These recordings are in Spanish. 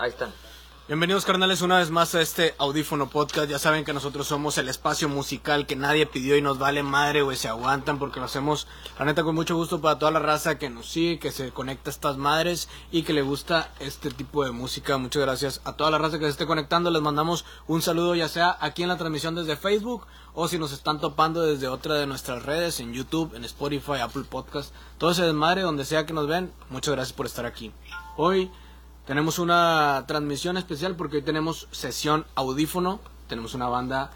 Ahí están. Bienvenidos carnales una vez más a este audífono podcast. Ya saben que nosotros somos el espacio musical que nadie pidió y nos vale madre, güey. Se aguantan porque lo hacemos, la neta, con mucho gusto para toda la raza que nos sigue, que se conecta a estas madres y que le gusta este tipo de música. Muchas gracias a toda la raza que se esté conectando. Les mandamos un saludo ya sea aquí en la transmisión desde Facebook o si nos están topando desde otra de nuestras redes, en YouTube, en Spotify, Apple Podcast. Todo ese desmadre, donde sea que nos ven. Muchas gracias por estar aquí. Hoy tenemos una transmisión especial porque hoy tenemos sesión audífono. Tenemos una banda.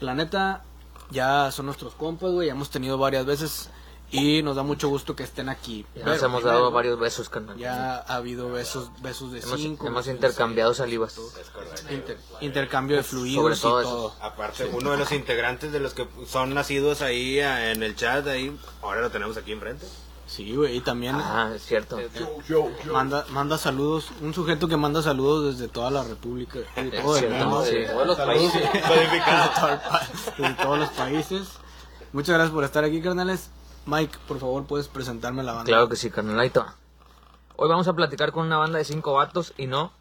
La neta, ya son nuestros compas, güey. Ya hemos tenido varias veces. Y nos da mucho gusto que estén aquí. Ya Pero nos hemos primero, dado varios besos, carnal. Ya ha habido besos, besos de hemos, cinco. hemos intercambiado salivas. inter- intercambio de fluidos Sobre y todo. Aparte, uno de los integrantes de los que son nacidos ahí eh, en el chat, ahí, ahora lo tenemos aquí enfrente. Sí, güey. Y también Ah, es cierto. manda, manda saludos. Un sujeto que manda saludos desde toda la República. De todo el cierto, mundo. sí. de Todos los países. de todos los países. Muchas gracias por estar aquí, carnales. Mike, por favor, puedes presentarme la banda. Claro que sí, carnalito. Hoy vamos a platicar con una banda de cinco vatos y no,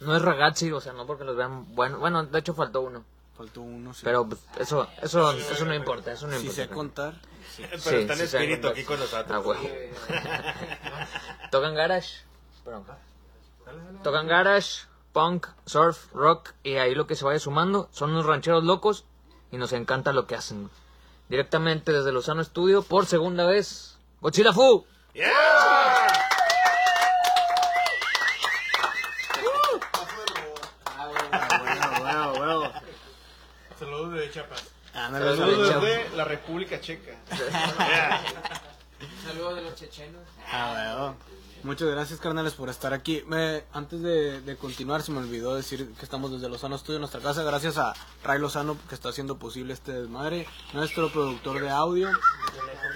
no es ragazzi, o sea, no porque los vean bueno. Bueno, de hecho faltó uno. Faltó uno, sí. Pero pues, eso, eso, eso no importa, eso no si importa. sé contar. Pero Sí, está sí, espíritu aquí con nosotros. Ah, huevo. Tocan garage. Perdón. Tocan garage, punk, surf, rock y ahí lo que se vaya sumando son unos rancheros locos y nos encanta lo que hacen. Directamente desde Lozano Studio por segunda vez. Godzilla Fu. Bueno, bueno, bueno. Saludos de Ándale, Saludos. saludos. Saludos de la República Checa. Ah, bueno. Muchas gracias, carnales, por estar aquí. Me, antes de, de continuar, se me olvidó decir que estamos desde Lozano Studio, nuestra casa. Gracias a Ray Lozano, que está haciendo posible este desmadre. Nuestro productor de audio.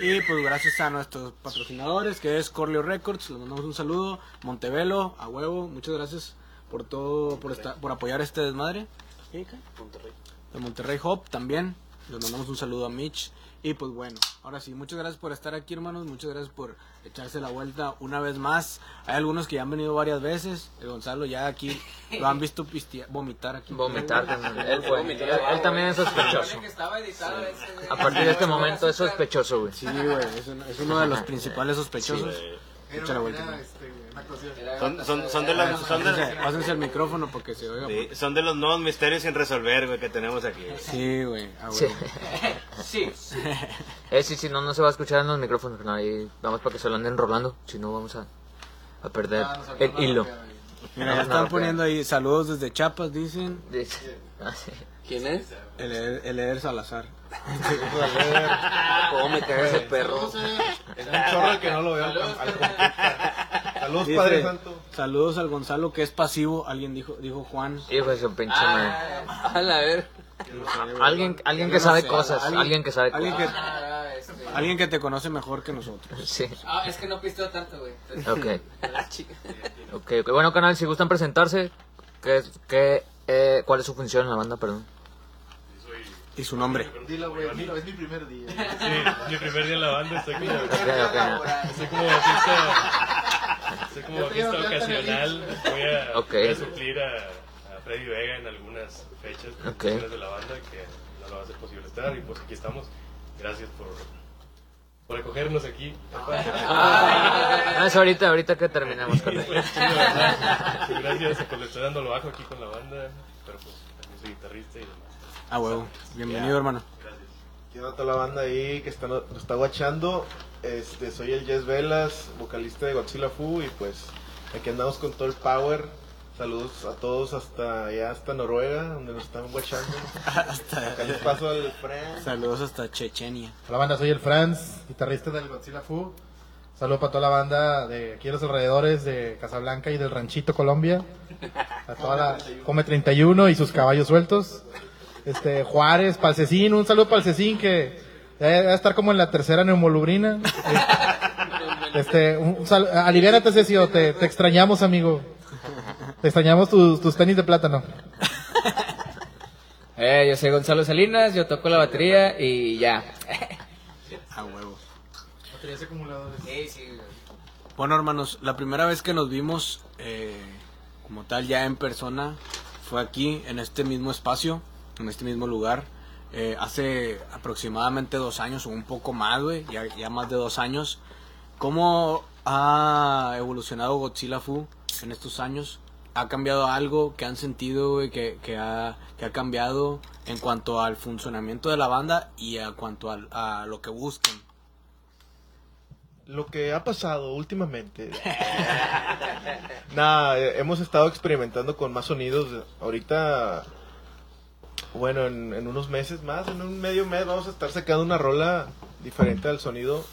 Y pues gracias a nuestros patrocinadores, que es Corleo Records. Les mandamos un saludo. Montevelo, a huevo. Muchas gracias por todo, por, estar, por apoyar este desmadre. ¿Qué, qué? de Monterrey Hop también. Les mandamos un saludo a Mitch. Y pues bueno, ahora sí, muchas gracias por estar aquí, hermanos. Muchas gracias por echarse la vuelta una vez más. Hay algunos que ya han venido varias veces. El Gonzalo ya aquí lo han visto pistea- vomitar aquí. Vomitar, carnal. Él fue. Él, él también es sospechoso. A partir de este momento es sospechoso, güey. Sí, güey, es, uno- es uno de los principales sospechosos. Echa la vuelta. Son, son, son de los, son, Pásense, de, pásense el micrófono porque se oiga. sí, son de los nuevos misterios sin resolver, güey, que tenemos aquí. Sí, güey, a Sí. huevo. Eh, sí, sí, no, no se va a escuchar en los micrófonos. Ahí vamos para que se lo anden rolando. Si no, vamos a, a perder el hilo. Mira, ya están poniendo ahí saludos desde Chiapas, dicen. Dice- ah, sí. ¿Quién es? El Eder, el Eder Salazar. ¿Cómo me cae ese perro? Es un chorro que no lo veo al, al compita. Saludos, Dice, Padre Santo. Saludos al Gonzalo que es pasivo, alguien dijo, dijo Juan. Hijo de su pinche madre. A la ver. Alguien, alguien que sabe cosas, alguien- que sabe Alguien que, cosas. Ah, este. alguien que te conoce mejor que nosotros. Sí, Ah, es que no pisteo tanto, güey. Ok. La chica. Ok, ok. Bueno, canal, si gustan presentarse, ¿qué, qué, eh, ¿cuál es su función en la banda? Perdón. Y su nombre. Dilo, güey, dilo, es mi primer día. Sí, mi primer día en la banda, estoy como, Ok, ok. estoy como bajista, estoy como bajista ocasional. Voy a, Ok. voy a suplir a, a Freddy Vega en algunas fechas Ok. presentaciones de la banda que no lo va a hacer posible estar. Y pues aquí estamos. Gracias por, por acogernos aquí. Ah, es ahorita, ahorita que terminemos, carnal. Pues, gracias, pues le estoy dando lo bajo aquí con la banda, pero pues también soy guitarrista y demás. Ah, huevo. Bienvenido, hermano. Quiero a toda la banda ahí que está, nos está guachando. Este, soy el Jess Velas, vocalista de Godzilla Fu y pues aquí andamos con todo el power. Saludos a todos hasta allá, hasta Noruega, donde nos están guachando. Acá les paso al Fran. Saludos hasta Chechenia. Hola banda, soy el Franz, guitarrista del Godzilla Fu. Saludo para toda la banda de aquí a los alrededores de Casablanca y del Ranchito Colombia. A toda la Come 31 y sus caballos sueltos. Este Juárez, Palcecín, un saludo Cecín que debe estar como en la tercera neumolubrina. Este, un, un sal- aliviánate Cecio, te, te extrañamos amigo. Te extrañamos tus, tus tenis de plátano. Eh, yo soy Gonzalo Salinas, yo toco la batería y ya. Ah, huevo. Baterías acumuladores. Sí, sí, Bueno, hermanos, la primera vez que nos vimos, eh, como tal, ya en persona, fue aquí, en este mismo espacio, en este mismo lugar, eh, hace aproximadamente dos años o un poco más, güey, ya, ya más de dos años. ¿Cómo ha evolucionado Godzilla Fu en estos años? ¿Ha cambiado algo que han sentido, güey, que, que, ha, que ha cambiado en cuanto al funcionamiento de la banda y a cuanto al- a lo que buscan? Lo que ha pasado últimamente. Nada, eh, hemos estado experimentando con más sonidos. Ahorita, bueno, en, en unos meses más, en un medio mes, vamos a estar sacando una rola diferente al sonido.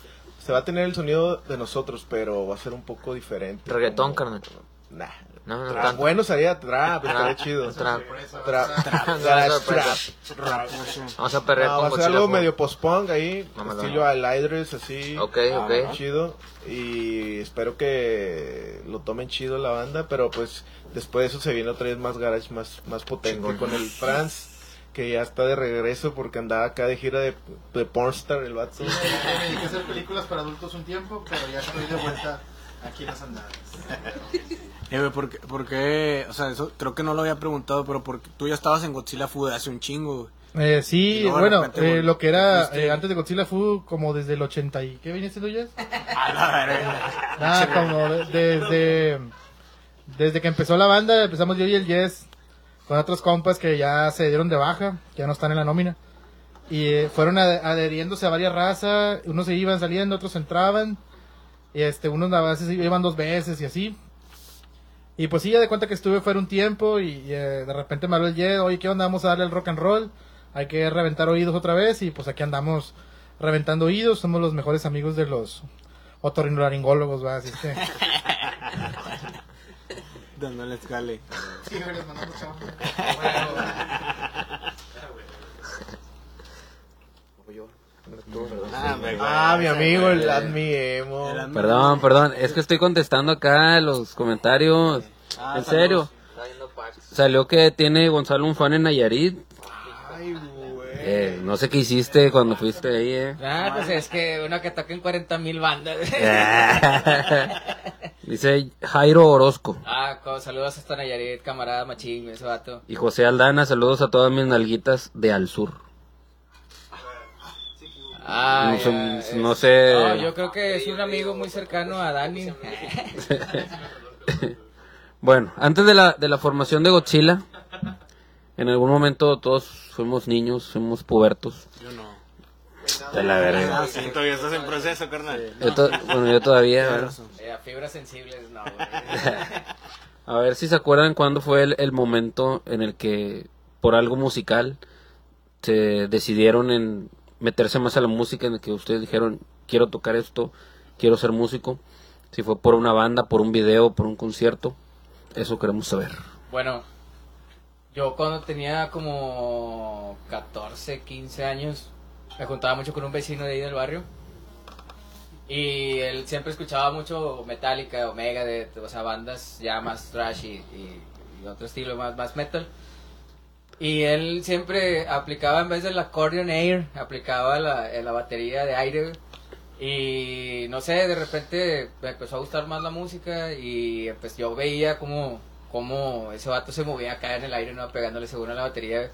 Se va a tener el sonido de nosotros, pero va a ser un poco diferente. Reggaetón, como- carnal. Nah. No, no Trap. Bueno, sería trap, estaría Trap, chido. trap. Trap. Trap. Trap. Vamos a perrear No, va a ser algo medio post-punk ahí, Mamalón. estilo Aliders, así. Ok, Ah, ok. Chido. Y espero que lo tomen chido la banda, pero pues después de eso se viene otra vez más garage, más, más potente con el Franz, que ya está de regreso porque andaba acá de gira de, de pornstar el vato. Sí, me, dediqué a hacer películas para adultos un tiempo, pero ya estoy de vuelta aquí en las andadas. Eh, ¿por, qué, por qué? O sea, eso creo que no lo había preguntado, pero porque tú ya estabas en Godzilla Food hace un chingo. Eh, sí, luego bueno, repente eh, lo que era eh, antes de Godzilla fue como desde el 80 y... ¿Qué viene siendo ya? A la verga. Nada, como de- desde, desde que empezó la banda, empezamos yo y el Yes con otros compas que ya se dieron de baja, ya no están en la nómina. Y eh, fueron ade- adheriéndose a varias razas, unos se iban saliendo, otros entraban. Y este, unos a veces iban dos veces y así. Y pues sí, ya de cuenta que estuve fuera un tiempo y, eh, de repente me habló el Yes, oye, ¿qué onda? Vamos a darle el rock and roll. Hay que reventar oídos otra vez y pues aquí andamos reventando oídos. Somos los mejores amigos de los otorrinolaringólogos, ¿va? Así que... Dándole escale. Ah, me- Ah, mi amigo, el Admi Emo. El Perdón, perdón, es que estoy contestando acá los comentarios. Ah, en serio. Salió que tiene Gonzalo un fan en Nayarit. Eh, no sé qué hiciste cuando fuiste ahí, eh. Ah, pues es que uno que toca en 40 mil bandas. Dice Jairo Orozco. ah, saludos hasta Nayarit, camarada machín, ese vato. Y José Aldana, saludos a todas mis nalguitas de al sur. Ah, No ya, sé- es- no sé. No, yo creo que es un amigo muy cercano a Dani. Bueno, antes de la, de la formación de Godzilla, en algún momento todos fuimos niños, fuimos pubertos. Yo no. De la verga. Ah, sí, todavía estás en proceso, carnal. Yo to- bueno, yo todavía. Eh, fibras sensibles, no, güey. A ver si se acuerdan cuándo fue el, el momento en el que, por algo musical, se decidieron en meterse más a la música, en el que ustedes dijeron, quiero tocar esto, quiero ser músico. Si fue por una banda, por un video, por un concierto, eso queremos saber. Bueno, yo cuando tenía como 14, 15 años, me juntaba mucho con un vecino de ahí del barrio. Y él siempre escuchaba mucho Metallica o Megadeth, o sea, bandas ya más trash y, otro estilo más, más metal. Y él siempre aplicaba en vez del accordion air, aplicaba la, eh, la batería de aire. Y no sé, de repente me empezó a gustar más la música y pues yo veía como, como ese vato se movía acá en el aire, ¿no? Pegándole seguro a la batería.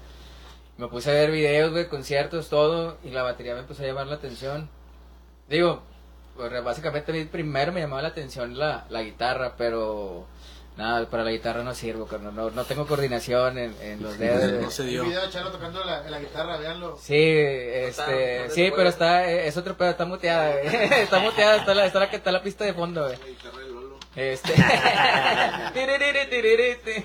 Me puse a ver videos, güey, conciertos, todo, y la batería me empezó a llamar la atención. Digo, pues, básicamente a mí primero me llamaba la atención la, la guitarra, pero nada, para la guitarra no sirvo, carnal, no, no tengo coordinación en, en los dedos. güey. No se dio. video de Chalo tocando la, la guitarra, véanlo. Sí, este, sí, pero está, es otro pedo, está muteada, está muteada, está la, está la que está la pista de fondo, güey. Este, Tiriri, tiriri, ti.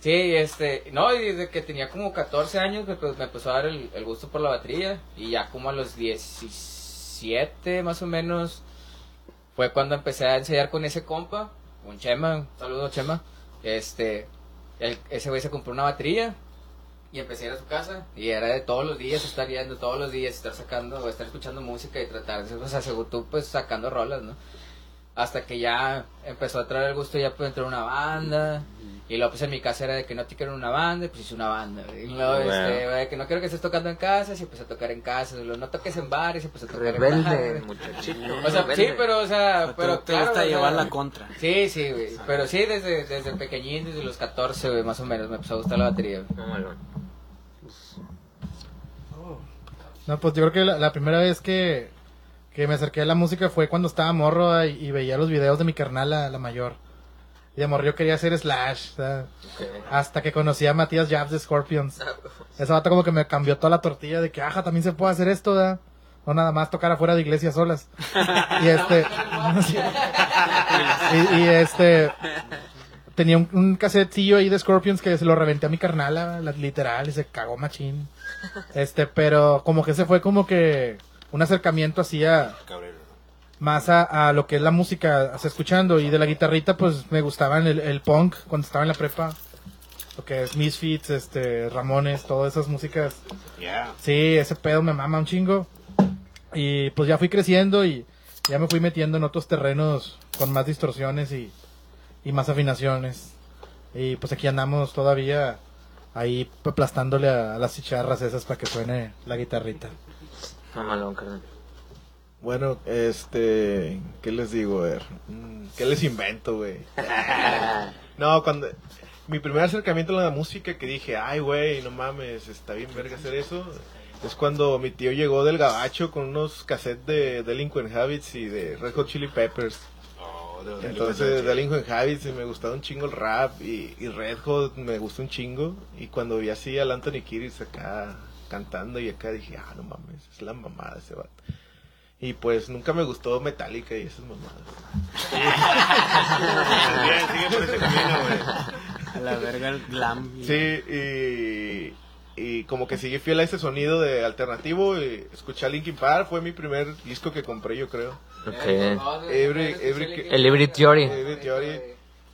sí, este, no, y desde que tenía como 14 años, me, pues, me empezó a dar el, el gusto por la batería, y ya como a los 17, más o menos, fue cuando empecé a ensayar con ese compa, un Chema, un saludo Chema, este, el- ese güey se compró una batería, y empecé a ir a su casa y era de todos los días estar yendo, todos los días estar sacando, o estar escuchando música y tratar de, o sea, según tú, pues sacando rolas, ¿no? Hasta que ya empezó a traer el gusto ya pues entrar a una banda Y luego, pues en mi casa era de que no te quiero en una banda, y pues hice una banda. Y luego, Bueno. este, de que no quiero que estés tocando en casas, y empecé a tocar en luego, no toques en bares, y empecé a tocar en Rebelde, bares. muchachito. O sea, sí, pero, o sea, pero te claro, gusta o sea, llevar la contra. Sí, sí, güey. Pero sí, desde, desde pequeñín, desde los 14, güey, más o menos, me empezó a gustar la batería, güey. Mamalón. No, pues yo creo que la, la primera vez que, que me acerqué a la música fue cuando estaba morro y, y veía los videos de mi carnal, la, la mayor. Y de morro yo quería hacer Slash, o sea, hasta que conocí a Matías Jabs de Scorpions. Ese vato como que me cambió toda la tortilla de que, ajá, también se puede hacer esto, ¿verdad? No nada más tocar afuera de iglesias solas. y este... y, y este... Tenía un, un casetillo ahí de Scorpions que se lo reventé a mi carnala, la- literal, y se cagó machín. Este, pero como que ese fue como que un acercamiento así a, más a, a lo que es la música, así escuchando. Y de la guitarrita, pues me gustaban el, el punk cuando estaba en la prepa. Lo que es Misfits, este, Ramones, todas esas músicas. Ya. Sí, ese pedo me mama un chingo. Y pues ya fui creciendo y ya me fui metiendo en otros terrenos con más distorsiones y, y más afinaciones. Y pues aquí andamos todavía ahí aplastándole a, a las chicharras esas para que suene la guitarrita. Mamalón, carnal. Bueno, este, ¿qué les digo? A ver, mm, ¿qué les invento, güey? no, cuando mi primer acercamiento a la música que dije, ay, güey, no mames, está bien verga hacer eso, es cuando mi tío llegó del gabacho con unos cassettes de Delinquent Habits y de Red Hot Chili Peppers. Oh, de- Entonces, Delinquent Habits y me gustaba un chingo el rap y, y Red Hot me gustó un chingo. Y cuando vi así al Anthony Kiris acá cantando y acá dije, ah, no mames, es la mamada ese vato. Y pues nunca me gustó Metallica y esas mamadas. Bien, sigue por ese camino, güey. A la verga el glam. Sí, y, y como que sigue fiel a ese sonido de alternativo. Y escuché a Linkin Park, fue mi primer disco que compré, yo creo. Ok. Every- every- El Liberty Theory. Every Theory.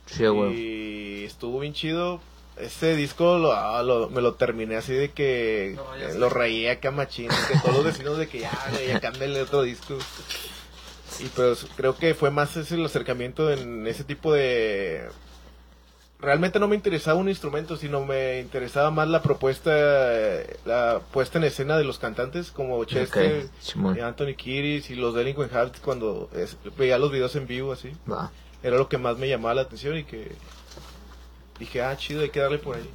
Sí, güey. Y estuvo bien chido. Ese disco lo, ah, lo- me lo terminé así de que eh, lo reía acá machín, que todos los vecinos de que ya, ya cámbiale otro disco. Y pues creo que fue más ese el acercamiento en ese tipo de... Realmente no me interesaba un instrumento, sino me interesaba más la propuesta, eh, la puesta en escena de los cantantes como Chester, y Anthony Kiris y los Delinquent Habits cuando es- veía los videos en vivo así. Era lo que más me llamaba la atención y que dije, ah, chido, hay que darle por ahí.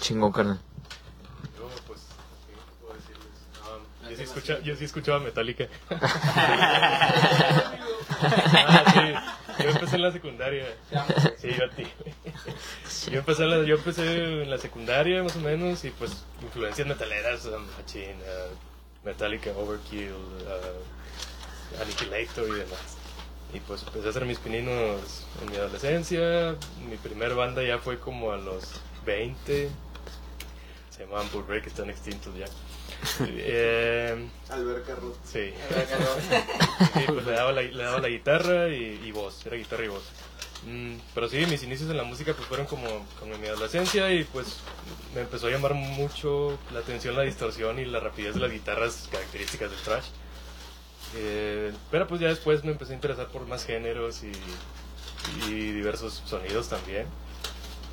Chingón, carnal. Yo, pues, ¿qué puedo decirles? Um, yo, sí escucha- yo sí escuchaba Metallica. Ah, sí. Yo empecé en la secundaria. Sí, yo a ti. Yo empecé, en la, yo empecé en la secundaria, más o menos, y pues influencias metaleras, um, Machine, uh, Metallica, Overkill, uh, Annihilator y demás. Y pues empecé a hacer mis pininos en mi adolescencia. Mi primer banda ya fue como a los 20. Se llamaban Bullbreak, están extintos ya. Eh, Alberca Ruth. sí. Sí, pues le daba la, le daba la guitarra y, y voz, era guitarra y voz. Mm, pero sí, mis inicios en la música pues fueron como, como en mi adolescencia y pues me empezó a llamar mucho la atención la distorsión y la rapidez de las guitarras características del thrash. Eh, pero pues ya después me empecé a interesar por más géneros y, y diversos sonidos también.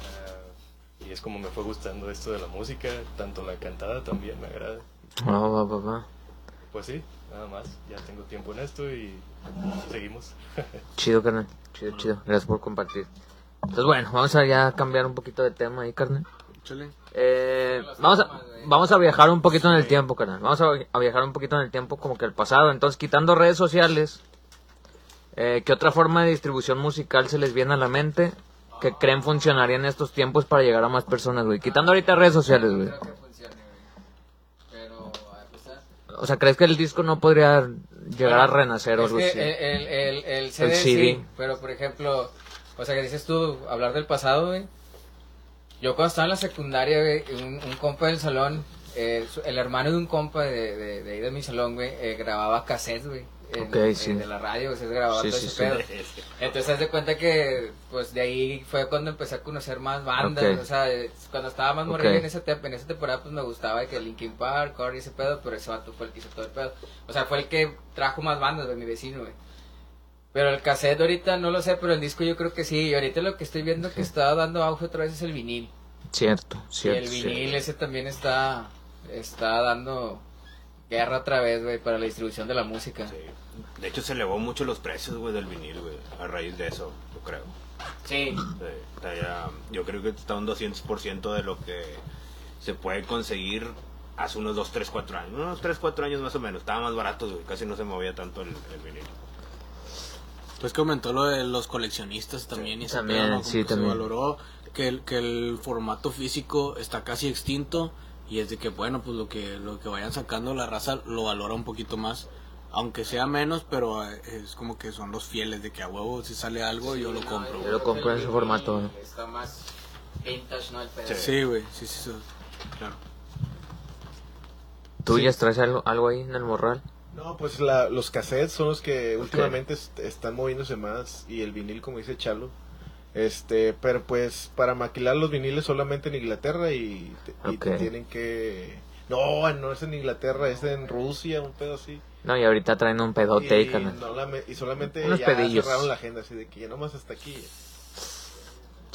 Ah, y es como me fue gustando esto de la música, tanto la cantada también me agrada. Va, va, va. Pues sí, nada más. Ya tengo tiempo en esto y seguimos. Chido, carnal. Chido, chido. Gracias por compartir. Entonces, bueno, vamos a ya cambiar un poquito de tema ahí, carnal. Chale. Eh, vamos, a, vamos a viajar un poquito en el tiempo, carnal. Vamos a, viajar un poquito en el tiempo como que el pasado. Entonces, quitando redes sociales, eh, ¿qué otra forma de distribución musical se les viene a la mente que creen funcionaría en estos tiempos para llegar a más personas, güey? Quitando ahorita redes sociales, güey. Pesar... O sea, ¿crees que el disco no podría llegar a renacer o algo así? el, el, el, el CD, CD. sí, pero por ejemplo, o sea, que dices tú, hablar del pasado, güey. Yo cuando estaba en la secundaria, güey, un, un compa del salón, eh, su- el hermano de un compa de, de, de ahí de mi salón, güey, eh, grababa cassettes, güey. en- de la radio, se grababa Sí, todo sí, ese sí. pedo. Entonces, haz de cuenta que, pues, de ahí fue cuando empecé a conocer más bandas, o sea, cuando estaba más morrillo en esa, te- en esa temporada, pues, me gustaba que Linkin Park, Korn y ese pedo, pero ese vato fue el que hizo todo el pedo. O sea, fue el que trajo más bandas, güey, mi vecino, güey. Pero el cassette ahorita no lo sé, pero el disco yo creo que sí. Y ahorita lo que estoy viendo que está dando auge otra vez es el vinil. Cierto, y cierto. el vinil cierto. ese también está, está dando guerra otra vez, güey, para la distribución de la música. Sí. De hecho, se elevó mucho los precios, güey, del vinil, güey, a raíz de eso, yo creo. Sí. Sí, está ya- yo creo que está un 200% de lo que se puede conseguir hace unos 2, 3, 4 años. Unos 3, 4 años más o menos. Estaba más barato, güey. Casi no se movía tanto el, el vinil. Pues que aumentó lo de los coleccionistas también. Y También, pedo, sí, que también. Se valoró que el, que el formato físico está casi extinto. Y es de que, bueno, pues lo que, lo que vayan sacando la raza lo valora un poquito más. Aunque sea menos, pero eh, es como que son los fieles de que a huevo si sale algo yo lo compro. Yo lo compro en ese formato, ¿no? Está más vintage, ¿no? El pedo. Sí, güey, sí, sí, sí, claro. ¿Tú ya traes algo, algo ahí en el morral? No, pues la- los cassettes son los que últimamente est- están moviéndose más y el vinil, como dice Chalo. Este, pero pues para maquilar los viniles solamente en Inglaterra y, te, y tienen que... No, no es en Inglaterra, es en Rusia, un pedo así. No, y ahorita traen un pedote, y, carnal. no la y solamente Unos ya pedillos. cerraron la agenda, así de que ya nomás hasta aquí.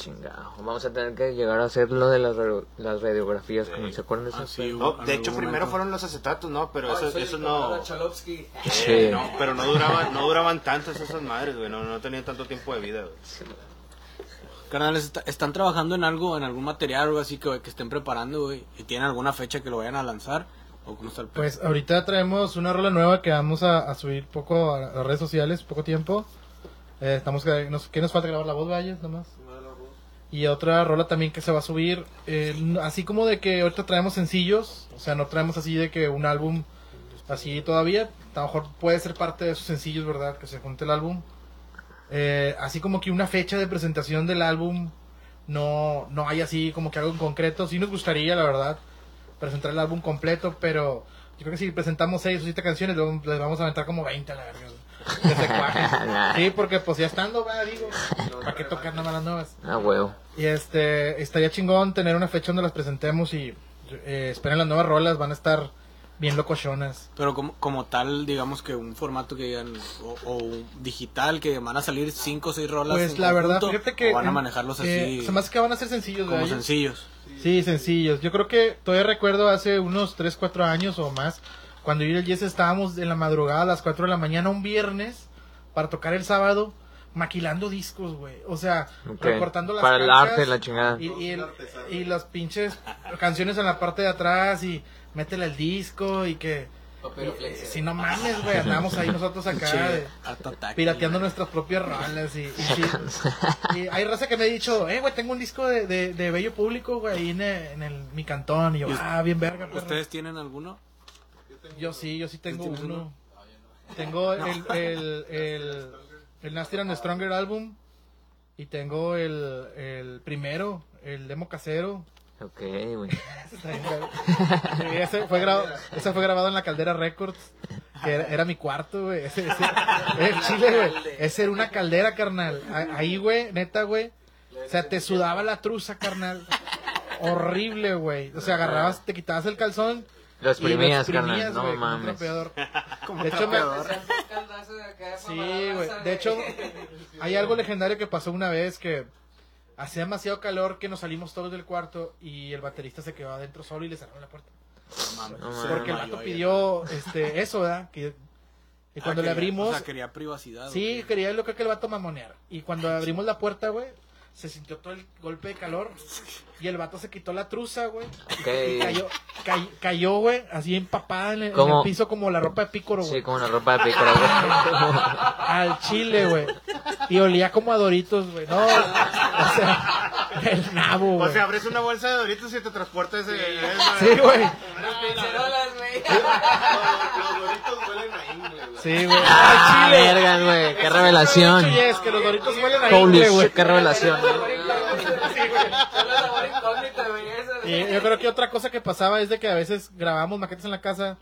Chingado. Vamos a tener que llegar a hacer lo de las, radio- las radiografías. Sí. como ¿Se acuerdan de eso? Ah, sí, No, en de hecho, primero momento. fueron los acetatos, ¿no? Pero Ay, eso, soy eso no... Eh, Sí. no, pero no duraban, no duraban tantas esas madres, güey. No, no tenían tanto tiempo de vida, güey. Carnales, ¿est- ¿están trabajando en algo, en algún material o algo así que, que estén preparando, güey? ¿Y tienen alguna fecha que lo vayan a lanzar? ¿O cómo está el? Pues ahorita traemos una rola nueva que vamos a, a subir poco a las redes sociales, poco tiempo. Eh, estamos que nos, ¿qué nos falta grabar la voz, Valles, nomás? Y otra rola también que se va a subir, eh, así como de que ahorita traemos sencillos, o sea, no traemos así de que un álbum así todavía, a lo mejor puede ser parte de esos sencillos, ¿verdad? Que se junte el álbum. Eh, así como que una fecha de presentación del álbum, no, no hay así como que algo en concreto. Sí nos gustaría, la verdad, presentar el álbum completo, pero yo creo que si presentamos 6 o 7 canciones, les vamos a aventar como 20 a la verga. sí, porque pues ya estando, va, digo, ¿para qué tocar nada más las nuevas? Ah, huevo. Y este, estaría chingón tener una fecha donde las presentemos y eh, esperen las nuevas rolas, van a estar bien locochonas. Pero como, como tal, digamos que un formato que digan, o, o digital, que van a salir cinco o seis rolas. Pues la verdad, conjunto, fíjate que... o van a manejarlos eh, así, se me hace que van a ser sencillos, como sencillos. Sí, sencillos. Yo creo que todavía recuerdo hace unos 3, 4 años o más, cuando yo y el Jess estábamos en la madrugada a las 4 de la mañana un viernes para tocar el sábado maquilando discos, güey. O sea, Ok. recortando las Para el arte, la chingada. Y, y, el- y las pinches canciones en la parte de atrás y métele el disco y que... y- si no mames, güey, andamos ahí nosotros acá de- pirateando nuestras propias rolas y, y sí. Y hay raza que me ha dicho, eh, güey, tengo un disco de, de, de Bello Público, güey, ahí en, el- en el, mi cantón. Y yo, ¿Y ah, bien verga. ¿Ustedes tienen alguno? Yo sí, yo sí tengo uno. uno? Tengo el, el, el, el Nasty and Stronger álbum. Y tengo el, el primero, el demo casero. Ok, güey. Ese, fue grabado, ese fue grabado en la Caldera Records. Que era, era mi cuarto, güey. Ese, ese, el chile, güey. Ese era una caldera, carnal. Ahí, güey, neta, güey. O sea, te sudaba la truza, carnal. Horrible, güey. O sea, agarrabas, te quitabas el calzón. Lo exprimías, carnal. No como mames. trapeador. De hecho, me, Sí, güey. De hecho, hay algo legendario que pasó una vez que hacía demasiado calor que nos salimos todos del cuarto y el baterista se quedó adentro solo y le cerró la puerta. No mames. Porque el vato pidió este, eso, ¿verdad? Que, y Ah, cuando le quería- abrimos, O sea, quería privacidad. sí, quería lo que el vato mamonear. Y cuando abrimos la puerta, güey, se sintió todo el golpe de calor y el vato se quitó la truza, güey. Y cayó, cay- cayó, güey, así empapada en el, el piso como la ropa de pícoro, güey. Sí, como una ropa de pícoro, güey. al chile, güey. Y olía como a Doritos, güey. No, o sea, el nabo, O sea, abres una bolsa de doritos y te transporta ese... eso, Sí, güey. Los doritos huelen a ingle, güey. Sí, güey. Ah, chile. verga, güey. Qué revelación. Sí, es que los Doritos huelen a ingle, güey. qué revelación. Y yo creo que otra cosa que pasaba es de que a veces grabábamos maquetas en la casa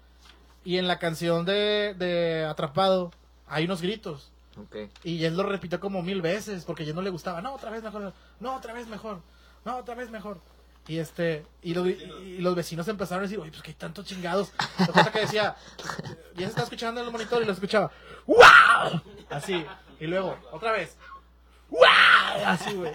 y en la canción de, de Atrapado hay unos gritos. Ok. Y él lo repitió como mil veces porque ya no le gustaba. No, otra vez mejor. No, otra vez mejor. No, otra vez mejor. Y este, y, lo- y los vecinos empezaron a decir, oye, pues que hay tantos chingados. La cosa que decía, ya se estaba escuchando en el monitor y lo escuchaba, ¡Wow! Así. Y luego, otra vez. ¡Guau! Así, güey.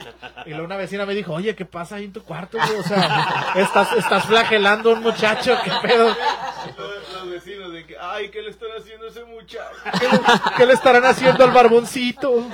Y luego una vecina me dijo, oye, ¿qué pasa ahí en tu cuarto, güey? O sea, estás, estás flagelando a un muchacho, ¿qué pedo? Los, los vecinos de que, ay, ¿qué le están haciendo a ese muchacho? ¿Qué le, qué le estarán haciendo al barboncito?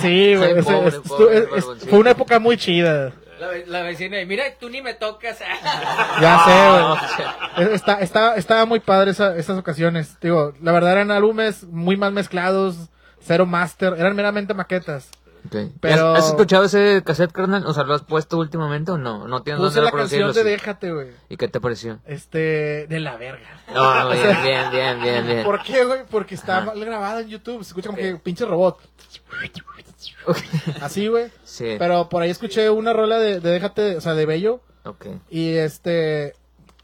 Sí, güey. Fue una época muy chida. La, ve- la vecina, y mira, tú ni me tocas. Ya sé, güey. Está, está, estaba muy padre esa, esas ocasiones. Digo, la verdad eran álbumes muy mal mezclados, cero master, eran meramente maquetas. Ok. Pero- ¿Has escuchado ese cassette, carnal? O sea, ¿lo has puesto últimamente o no? No tienes Puse dónde la canción de. Déjate, güey. ¿Y qué te pareció? Este, de la verga. No, bien, bien, bien, bien, bien. ¿Por qué, güey? Porque está Ajá. mal grabada en YouTube. Se escucha como que pinche robot. Así, güey. Sí. Pero por ahí escuché una rola de, de Déjate, o sea, de Bello. Ok. Y este.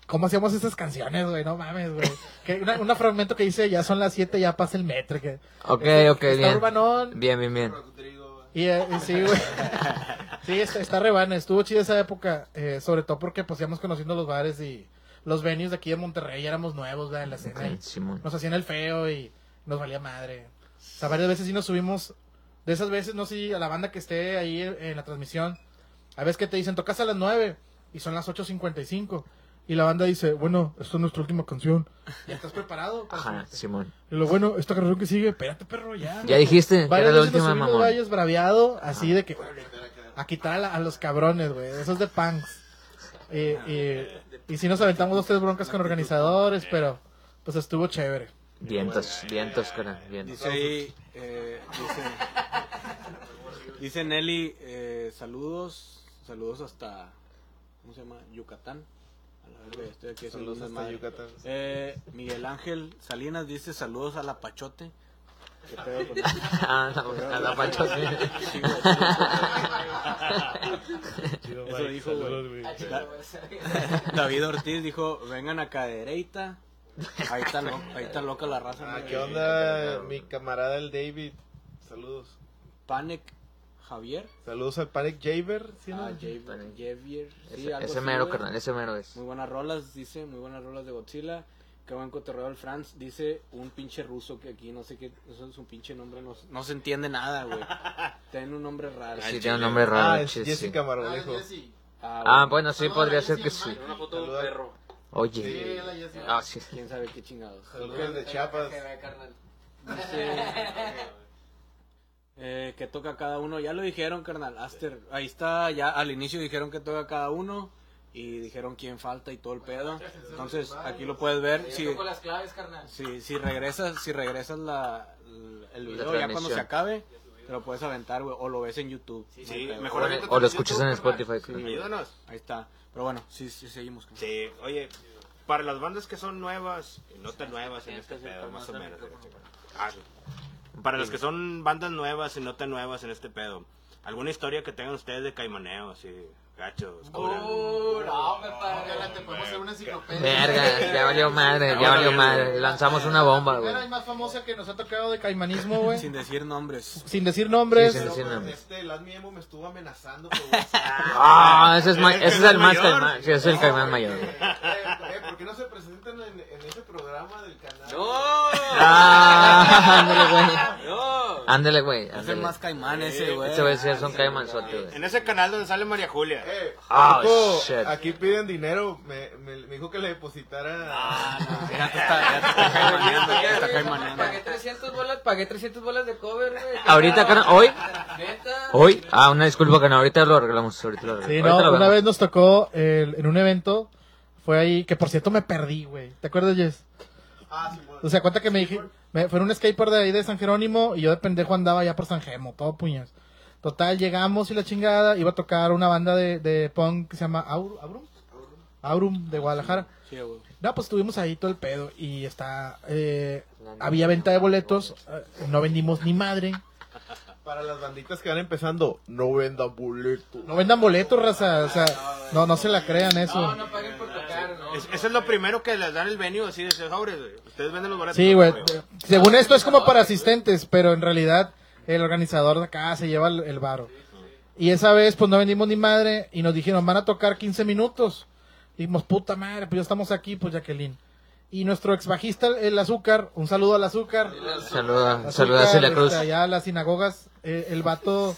¿Cómo hacíamos esas canciones, güey? No mames, güey. Que una, una fragmento que dice, ya son las 7, ya pasa el metro. Que, Ok, Está- ok, está bien. urbanón. Bien, bien, bien. Y, eh, y sí, güey. Sí, está, está re buena. Estuvo chida esa época. eh, sobre todo porque pues íbamos conociendo los bares y los venues de aquí de Monterrey. Éramos nuevos, ¿verdad? En la escena. y Ok, Simón. nos hacían el feo y nos valía madre. O sea, varias veces sí nos subimos. De esas veces, no sé si a la banda que esté ahí en, la transmisión. A veces que te dicen, tocas a las 9 y son las 8.55. Y la banda dice, bueno, esta es nuestra última canción. ¿Ya estás preparado? para Ajá, subirte?" Simón. Y lo bueno, esta canción que sigue, espérate, perro, ya. Ya dijiste que era la última, gallos braviado, así de que a quitar a, la- a los cabrones, güey, esos de punks. Y, y, y sí nos aventamos dos, tres broncas con organizadores, pero pues estuvo chévere. Vientos, vientos, cara, vientos. Dice ahí, eh, dice, dice Nelly, eh, saludos, saludos hasta, ¿cómo se llama? Yucatán. A la verga, estoy aquí Saludos hasta Yucatán. Eh, Miguel Ángel Salinas dice saludos a la Pachote. ¿Qué pedo con Ah, no, a la Chido, Eso dijo, güey. David Ortiz dijo, vengan a Cadereita. Ahí está, lo- ahí está loca la raza. Ah, ¿no? ¿qué onda, mi camarada el David? Saludos. Panic Javier. Saludos al Panic Javer, ¿sí, no? Ah, Javier. Javier. Sí, Ese, mero, güey. carnal, ese mero es. Muy buenas rolas, dice, muy buenas rolas de Godzilla. Qué buen cotorreo el Franz. Dice un pinche ruso que aquí no sé qué, eso es un pinche nombre, no, no se entiende nada, güey. Tiene un nombre raro. Sí, tiene un nombre raro, Ah, es chis, sí. Jessica Margolejo. Ah, bueno, sí, podría ser que sí. Una foto de un perro. Oye. Ah, sí. Quién sabe qué chingados. Saludos de Chiapas. Eh, que toca cada uno. Ya lo dijeron, carnal. Aster, ahí está. Ya al inicio dijeron que toca cada uno. Y dijeron quién falta y todo el pedo. Entonces, aquí lo puedes ver. Si, Con las claves, carnal. si, si regresas, si regresas la, el video ya cuando se acabe, te lo puedes aventar, güey. O lo ves en YouTube. Sí, mejor O lo escuchas en. Spotify. Sí, Ayúdanos. Ahí está. Pero bueno, sí, sí seguimos. carnal. Sí, oye, para las bandas que son nuevas y no tan nuevas en este pedo, más o menos. Ah, sí. Para los que son bandas nuevas y no tan nuevas en este pedo, ¿alguna historia que tengan ustedes de caimaneo, así, gachos, cura? Uh, no, me padre. Te podemos hacer una enciclopedia. Verga, ya valió madre, ya valió madre. Lanzamos una bomba, güey. Primera y más famosa que nos ha tocado de caimanismo, güey. Sin decir nombres. Sin decir nombres. Sí, sin decir nombres. Este, el Admi Emo me estuvo amenazando por. Ah, ese es, ese es el más caimán. Sí, ese es el caimán mayor. Eh, eh, ¿Por qué no se presentan en, en ese programa del canal? Ah, ándale, güey. Ándale, güey. Es el más caimán ese, güey. Ese güey sí es un caimanzote, güey. En ese canal donde sale María Julia. Eh, Ah, shit. aquí piden dinero. Me, me, me dijo que le depositara. Ah, no, ya te está, ya te está caimaneando, ya te está caimaneando. Pagué 300 bolas, pagué 300 bolas de cover, güey. Ahorita, carnal, hoy, hoy, ah, una disculpa, que no, ahorita lo arreglamos, ahorita lo arreglamos. Sí, no, una vemos. vez nos tocó el- en un evento. Fue ahí, que por cierto me perdí, güey. ¿Te acuerdas, Jess? Ah, sí. O sea, cuenta que me dije, me, fue un skateboard de ahí de San Jerónimo y yo de pendejo andaba ya por San Gemo, todo puñas. Total, llegamos y la chingada, iba a tocar una banda de, de punk que se llama Aur- Aurum. Aurum de Guadalajara. Sí. No, pues estuvimos ahí todo el pedo y está, eh, había venta de boletos, eh, no vendimos ni madre. Para las banditas que van empezando, no vendan boletos. No vendan boletos, raza, o sea, no, no se la crean eso. No, no paguen por. Es- eso es lo primero que les dan el venue, así de sobres. Ustedes venden los boletos. Sí, güey. Según esto es como para asistentes, pero en realidad el organizador de acá se lleva el, el varo. Y esa vez, pues no vendimos ni madre y nos dijeron, van a tocar 15 minutos. Dijimos, puta madre, pues ya estamos aquí, pues Jacqueline. Y nuestro ex bajista, el Azúcar, un saludo al Azúcar. Saluda, saluda a Celia este, Cruz. allá a las sinagogas, eh, el vato,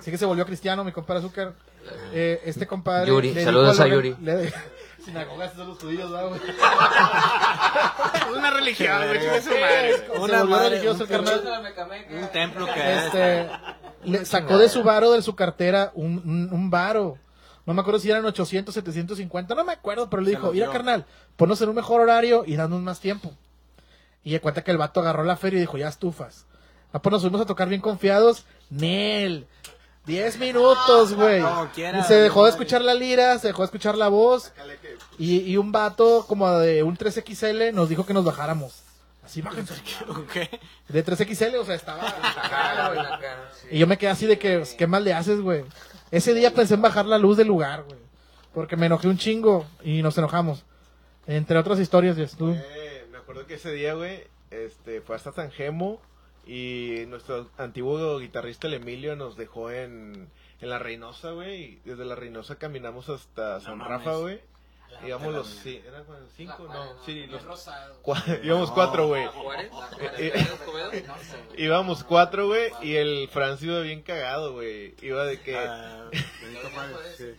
sí que se volvió cristiano, mi compadre Azúcar. Eh, este compadre. Yuri, le saludos a Yuri. le- sinagogas son los judíos, ¿verdad, güey? Una religión, güey, chinga su madre. Una madre, un carnal. Un templo que es. Este, le sacó de su varo, de su cartera, un, un, un varo. No me acuerdo si eran 800, 750, no me acuerdo, pero le dijo, mira carnal, ponnos en un mejor horario y danos más tiempo. Y de cuenta que el vato agarró la feria y dijo, ya estufas. Ah, pues nos fuimos a tocar bien confiados. Nel. 10 minutos, güey. Como quiera, Y se dejó de escuchar la lira, se dejó de escuchar la voz. Y, y un vato como de un 3XL nos dijo que nos bajáramos. Así bájense. ¿Qué? De 3XL, o sea, estaba. acá, güey. Y yo me quedé así de que, pues, ¿qué mal le haces, güey? Ese día pensé en bajar la luz del lugar, güey. Porque me enojé un chingo y nos enojamos. Entre otras historias, ya tú. Eh, me acuerdo que ese día, güey, este, fue hasta San Gemo y nuestro antiguo guitarrista el Emilio nos dejó en, en la Reynosa, güey. y Desde la Reynosa caminamos hasta San mames. Rafa, güey. Íbamos los, sí, ¿eran cinco? No, sí, los, íbamos cuatro, güey. ¿Juárez? Íbamos cuatro, güey, y el Franz iba bien cagado, güey. Iba de que... Ah, Benito Juárez, sí.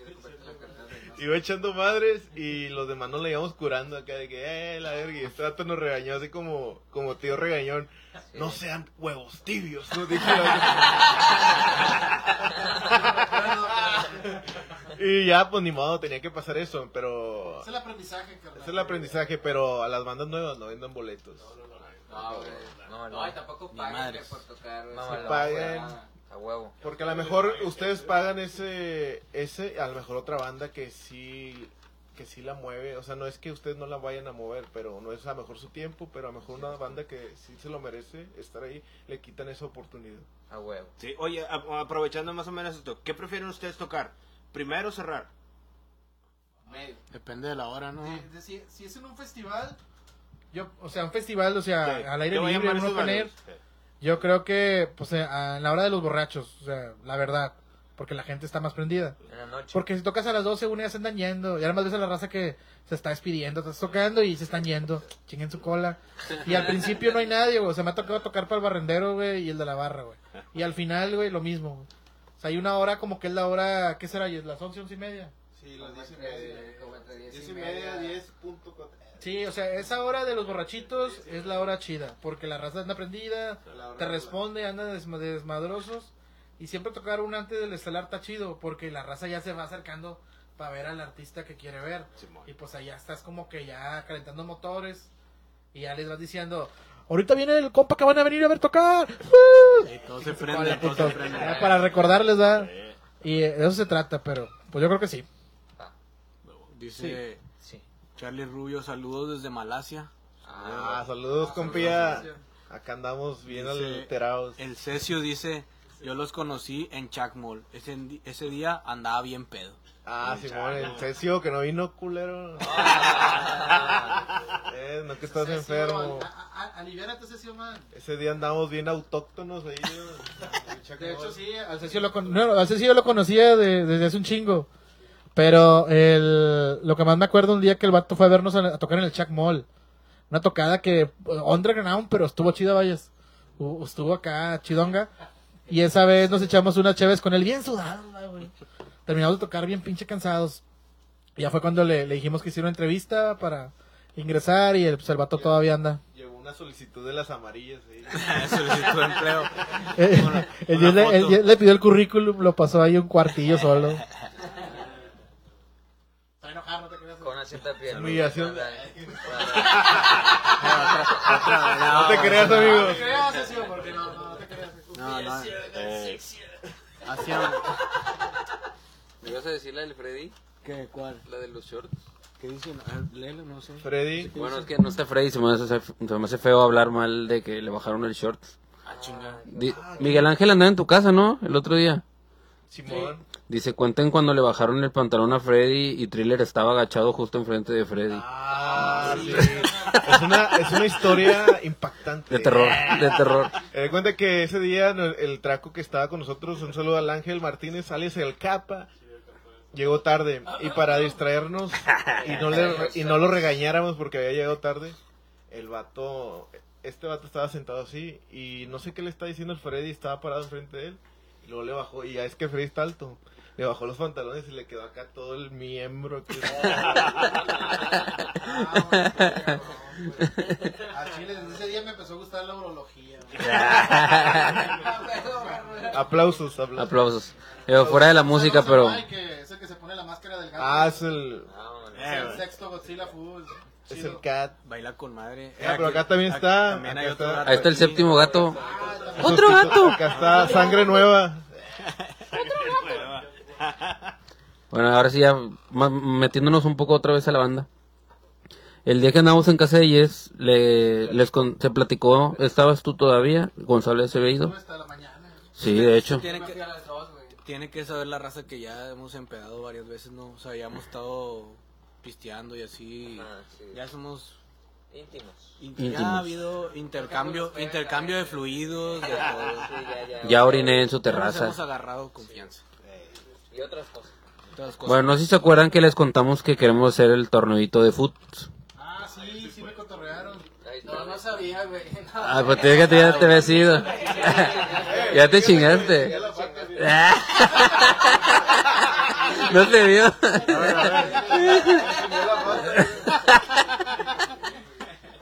Iba echando madres y los demás nos le íbamos curando acá de que, eh, la verga, y este dato nos regañó así como, como tío regañón. No sean huevos tibios, la- Y ya, pues ni modo, tenía que pasar eso, pero... el aprendizaje, carnal. Es el aprendizaje, pero a las bandas nuevas no vendan boletos. No. No, No, y tampoco paguen madres. que por tocar. No, no, paguen. A huevo. Porque a lo mejor ustedes pagan ese, ese, a lo mejor otra banda que sí, que sí la mueve. O sea, no es que ustedes no la vayan a mover, pero no es a lo mejor su tiempo, pero a lo mejor una banda que sí se lo merece estar ahí, le quitan esa oportunidad. A huevo. Sí, oye, a- aprovechando más o menos esto, ¿qué prefieren ustedes tocar? ¿Primero o cerrar? Depende de la hora, ¿no? Si, si es en un festival, yo, o sea, un festival, o sea, Sí, al aire ¿qué va a libre, llamar un esos open air, valores? Sí. Yo creo que, pues, eh, a- en la hora de los borrachos, o sea, la verdad, porque la gente está más prendida. En la noche. Porque si tocas a las 12, una ya se andan yendo. Y además ves a la raza que se está despidiendo. Estás tocando y se están yendo. Chinguen su cola. Y al principio no hay nadie, güey. O sea, me ha tocado tocar para el barrendero, güey, y el de la barra, güey. Y al final, güey, lo mismo, güey. O sea, hay una hora como que es la hora, ¿qué será? ¿Y es ¿Las 11, 11 y media? Sí, las entre- como entre diez y y media. media, 10.4. Sí, o sea, esa hora de los borrachitos es la hora chida. Porque la raza anda prendida, te responde, anda desma- desmadrosos. Y siempre tocar un antes del estelar está chido. Porque la raza ya se va acercando para ver al artista que quiere ver. Simón. Y pues allá estás como que ya calentando motores. Y ya les vas diciendo, ahorita viene el compa que van a venir a ver tocar. Y todo se prende, Hola, todo puto. se prende. Ya para recordarles, ¿verdad? Y eh, de eso se trata, pero pues yo creo que sí. Dice Sí. Charlie Rubio, saludos desde Malasia. Ah, saludos, compía. Acá andamos bien Dice- alterados. El Cesio dice, yo los conocí en Chacmol. Ese, ese día andaba bien pedo. Ah, Simón, el Cesio que no vino, culero. eh, no que estás enfermo. Aliviárate, Cecilio, man. Ese día andamos bien autóctonos ahí. De hecho, sí, al Cecilio lo, con- no, al lo conocía de- desde hace un chingo. Pero el, lo que más me acuerdo un día que el vato fue a vernos a, a tocar en el Chuck Mall. Una tocada que, eh, underground, pero estuvo chida, vayas. Estuvo acá, chidonga. Y esa vez nos echamos unas cheves con él bien sudado, güey. Terminamos de tocar bien pinche cansados. Y ya fue cuando le, le dijimos que hiciera una entrevista para ingresar y el, pues, el vato todavía anda. Llevó una solicitud de las amarillas ahí. Solicitó empleo. Eh, Una- el una le, el le pidió el currículum, lo pasó ahí un cuartillo solo. Con asiento de piel. Humillación. Otra vez, No te creas, amigo. No, no. Eh, Hacía- ¿Me ibas a decir la del Freddy? ¿Qué? ¿Cuál? La de los shorts. ¿Qué dicen? Léelo, no sé. Freddy. Bueno, es que no está Freddy, se me, hace, se me hace feo hablar mal de que le bajaron el short. Ah, chinga. Di- Miguel Ángel andaba en tu casa, ¿no? El otro día. Simón. Dice, cuenten cuando le bajaron el pantalón a Freddy y Thriller estaba agachado justo enfrente de Freddy. Ah, sí. Es una, es una historia impactante. De terror, de terror. Me di cuenta que ese día el traco que estaba con nosotros, un saludo al Ángel Martínez, alias el Capa, llegó tarde. Y para distraernos y no, le, y no lo regañáramos porque había llegado tarde, el vato, este vato estaba sentado así y no sé qué le está diciendo el Freddy, estaba parado enfrente de él. Y luego le bajó, y ya es que Freddy está alto. Le bajó los pantalones y le quedó acá todo el miembro. que- A Chile, desde ese día me empezó a gustar la urología. aplausos, aplausos. Aplausos. Pero fuera de la música, pero... Que es el que se pone la máscara del gato. Ah, es el, Es el sexto Godzilla Full. es el cat. Baila con madre. Ah, pero acá también está. También hay otro está. gato Ahí está el aquí. séptimo gato. ¡Otro gato! Acá está sangre nueva. Bueno, ahora sí ya metiéndonos un poco otra vez a la banda. El día que andamos en casa de Yes, le, les con- se platicó, ¿estabas tú todavía? Gonzalo. Hasta la mañana. Sí, de hecho. Tiene que, tiene que saber la raza que ya hemos empedado varias veces, ¿no? O sea, ya hemos estado pisteando y así. Ah, sí. Ya somos. Íntimos. in- Ya ha habido intercambio, intercambio de fluidos, de todo. Sí, ya, ya. Ya oriné en su Nos terraza. hemos agarrado confianza. Y otras cosas. Bueno, no sé si se acuerdan que les contamos que queremos hacer el torneito de foot. Ah, sí, sí me cotorrearon. No, no sabía, güey. No. Ah, pues te que ya te habías ido. ya te chingaste. no te vio.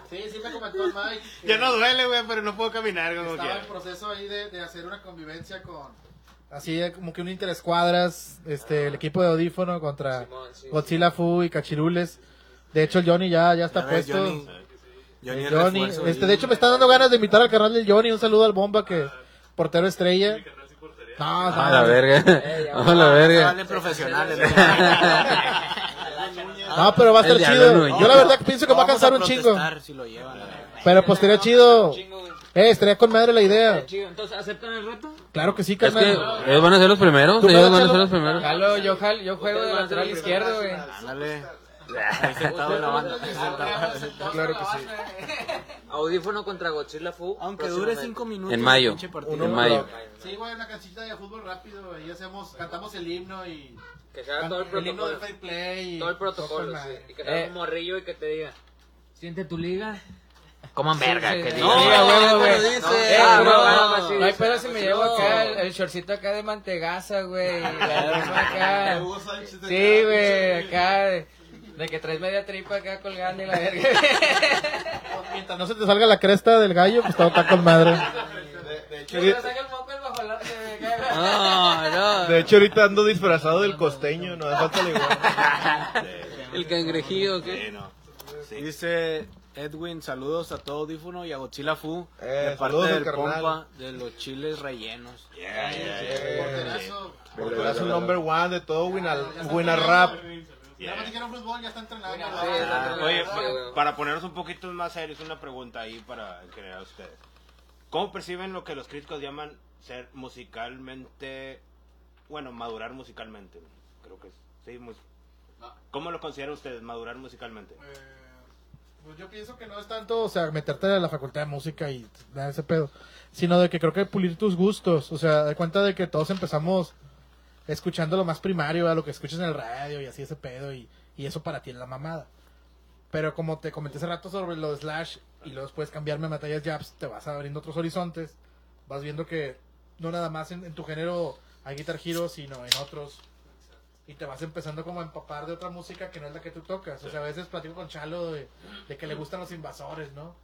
Sí, sí me comentó el Mike. que Ya no duele, güey, pero no puedo caminar como Estaba en proceso ahí de, de hacer una convivencia con. Así de como que un interescuadras. Este, el equipo de audífono contra Simón, sí, Godzilla Fu y Cachirules. De hecho, el Johnny ya, ya está Ya ves, puesto. Johnny. Johnny, El Johnny, refuerzo este, de hecho me está dando ganas de invitar al canal del Johnny, un saludo al Bomba que portero estrella. No, A no, la verga. A la verga. Vale, profesionales. ¿no? pero va a estar chido. Yo la verdad pienso que va a cansar un chingo. protestar Si lo llevan. Pero pues estaría chido. Eh, estaría con madre la idea. Chido. Entonces, ¿aceptan el reto? Claro que sí, Es que carnal. ellos van a ser los primeros. ¿Tú Ellos vas van a ser los primeros. Jalo, yo, jalo, yo juego de lateral izquierdo, güey. Ándale. Sentado en la banda. Claro que sí. Audífono contra Godzilla Fu. Aunque dure cinco minutos. En mayo. el pinche partido. En mayo. Sí, güey, una canchita de fútbol rápido. Ahí hacemos, cantamos el himno y. Que se haga todo el el himno protocolo. del fair play. y Todo el protocolo, sí. Y que sea Eh. un morrillo y que te diga. Siente tu liga. Coman verga, Sí, que sí. No, güey. No, eh, no, no, no, no, sí, no hay sí. pedo si me llevo acá el, el shortcito acá de mantegaza, güey. La broma acá. Sí, güey, acá. De, de que traes media tripa acá colgando y la verga. Mientras no se te salga la cresta del gallo, pues todo está con madre. De hecho. No, de ahorita ando disfrazado del costeño, no hace falta igual. El cangrejillo, ¿qué? Sí, no. Dice Edwin, saludos a todo audífono y a Godzilla Fu. Eh, de parte del carnal. pompa de los chiles rellenos. Yeah, yeah, yeah. Porterazo. Number one de todo Winner, winner Rap. Ya me dijeron fútbol, ya está entrenando. Ah, Oye, güey. para ponernos un poquito más serios, una pregunta ahí para en general ustedes. ¿Cómo perciben lo que los críticos llaman ser musicalmente, bueno, madurar musicalmente? Creo que sí, mus- ¿Cómo lo consideran ustedes, madurar musicalmente? Pues yo pienso que no es tanto, o sea, meterte a la facultad de música y dar ese pedo, sino de que creo que pulir tus gustos, o sea, de cuenta de que todos empezamos escuchando lo más primario, a lo que escuchas en el radio y así ese pedo, y, y eso para ti es la mamada. Pero como te comenté hace rato sobre lo de Slash y luego después cambiarme a Matallas Jabs, te vas abriendo otros horizontes, vas viendo que no nada más en, en tu género hay Guitar Hero, sino en otros. Y te vas empezando como a empapar de otra música que no es la que tú tocas. O sea, a veces platico con Chalo de, de que le gustan los invasores, ¿no?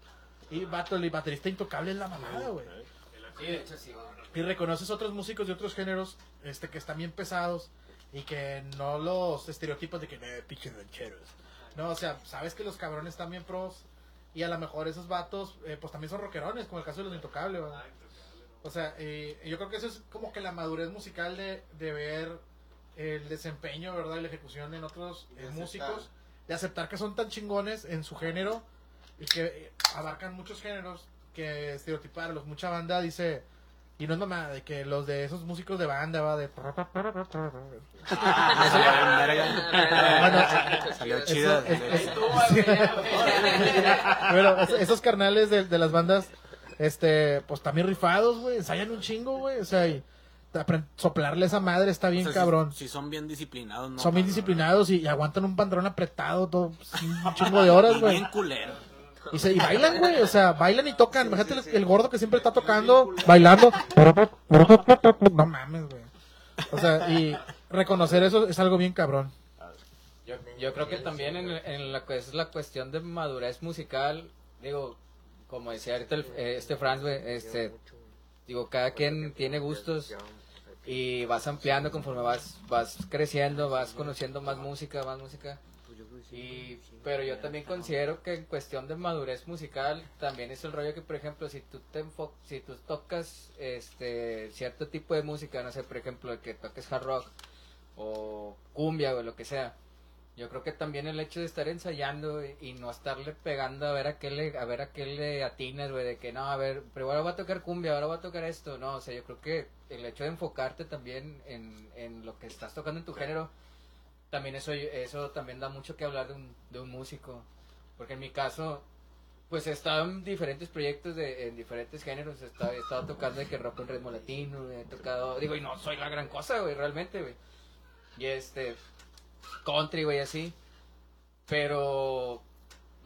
Y vato, el baterista intocable es la mamada, güey. Sí, de hecho sí. Y reconoces otros músicos de otros géneros este que están bien pesados y que no los estereotipos de que eh, pinches rancheros. No, o sea, sabes que los cabrones están bien pros y a lo mejor esos vatos eh, pues también son rockerones, como el caso de los intocables, ¿verdad? O sea, eh, yo creo que eso es como que la madurez musical de, de ver el desempeño, ¿verdad? Y la ejecución en otros eh, músicos, de aceptar que son tan chingones en su género y que eh, abarcan muchos géneros que estereotiparlos. Mucha banda dice, y no es mamá, de que los de esos músicos de banda, va de... Bueno, Salió esos carnales de, de las bandas, este, pues también rifados, güey, ensayan un chingo, güey, o sea, y, soplarle esa madre está bien O sea, si- cabrón. Si, son bien disciplinados, ¿no? Son bien disciplinados y, y aguantan un pantalón apretado todo pues, un chingo de horas, Y güey. bien culero. Y, se, y bailan, güey, o sea, bailan y tocan. Imagínate el, el gordo que siempre está tocando, bailando. No mames, güey. O sea, y reconocer eso es algo bien cabrón. Yo, yo creo que también en, en la que es la cuestión de madurez musical, digo, como decía ahorita el- eh, este Franz, güey, este, digo, cada quien tiene gustos y vas ampliando conforme vas, vas creciendo, vas conociendo más música, más música. Y, pero yo también considero que en cuestión de madurez musical también es el rollo que, por ejemplo, si tú te enfo- si tú tocas este cierto tipo de música, no sé, por ejemplo, que toques hard rock o cumbia o lo que sea, yo creo que también el hecho de estar ensayando y, y no estarle pegando a ver a qué le, a ver a qué le atinas, güey, de que no, a ver, pero ahora voy a tocar cumbia, ahora voy a tocar esto, no, o sea, yo creo que el hecho de enfocarte también en, en lo que estás tocando en tu género, también eso, eso también da mucho que hablar de un, de un músico, porque en mi caso, pues he estado en diferentes proyectos de, en diferentes géneros, he estado, he estado tocando de que rock con ritmo latino, he tocado, digo, y no soy la gran cosa, güey, realmente, güey, y este, country, güey, así. Pero,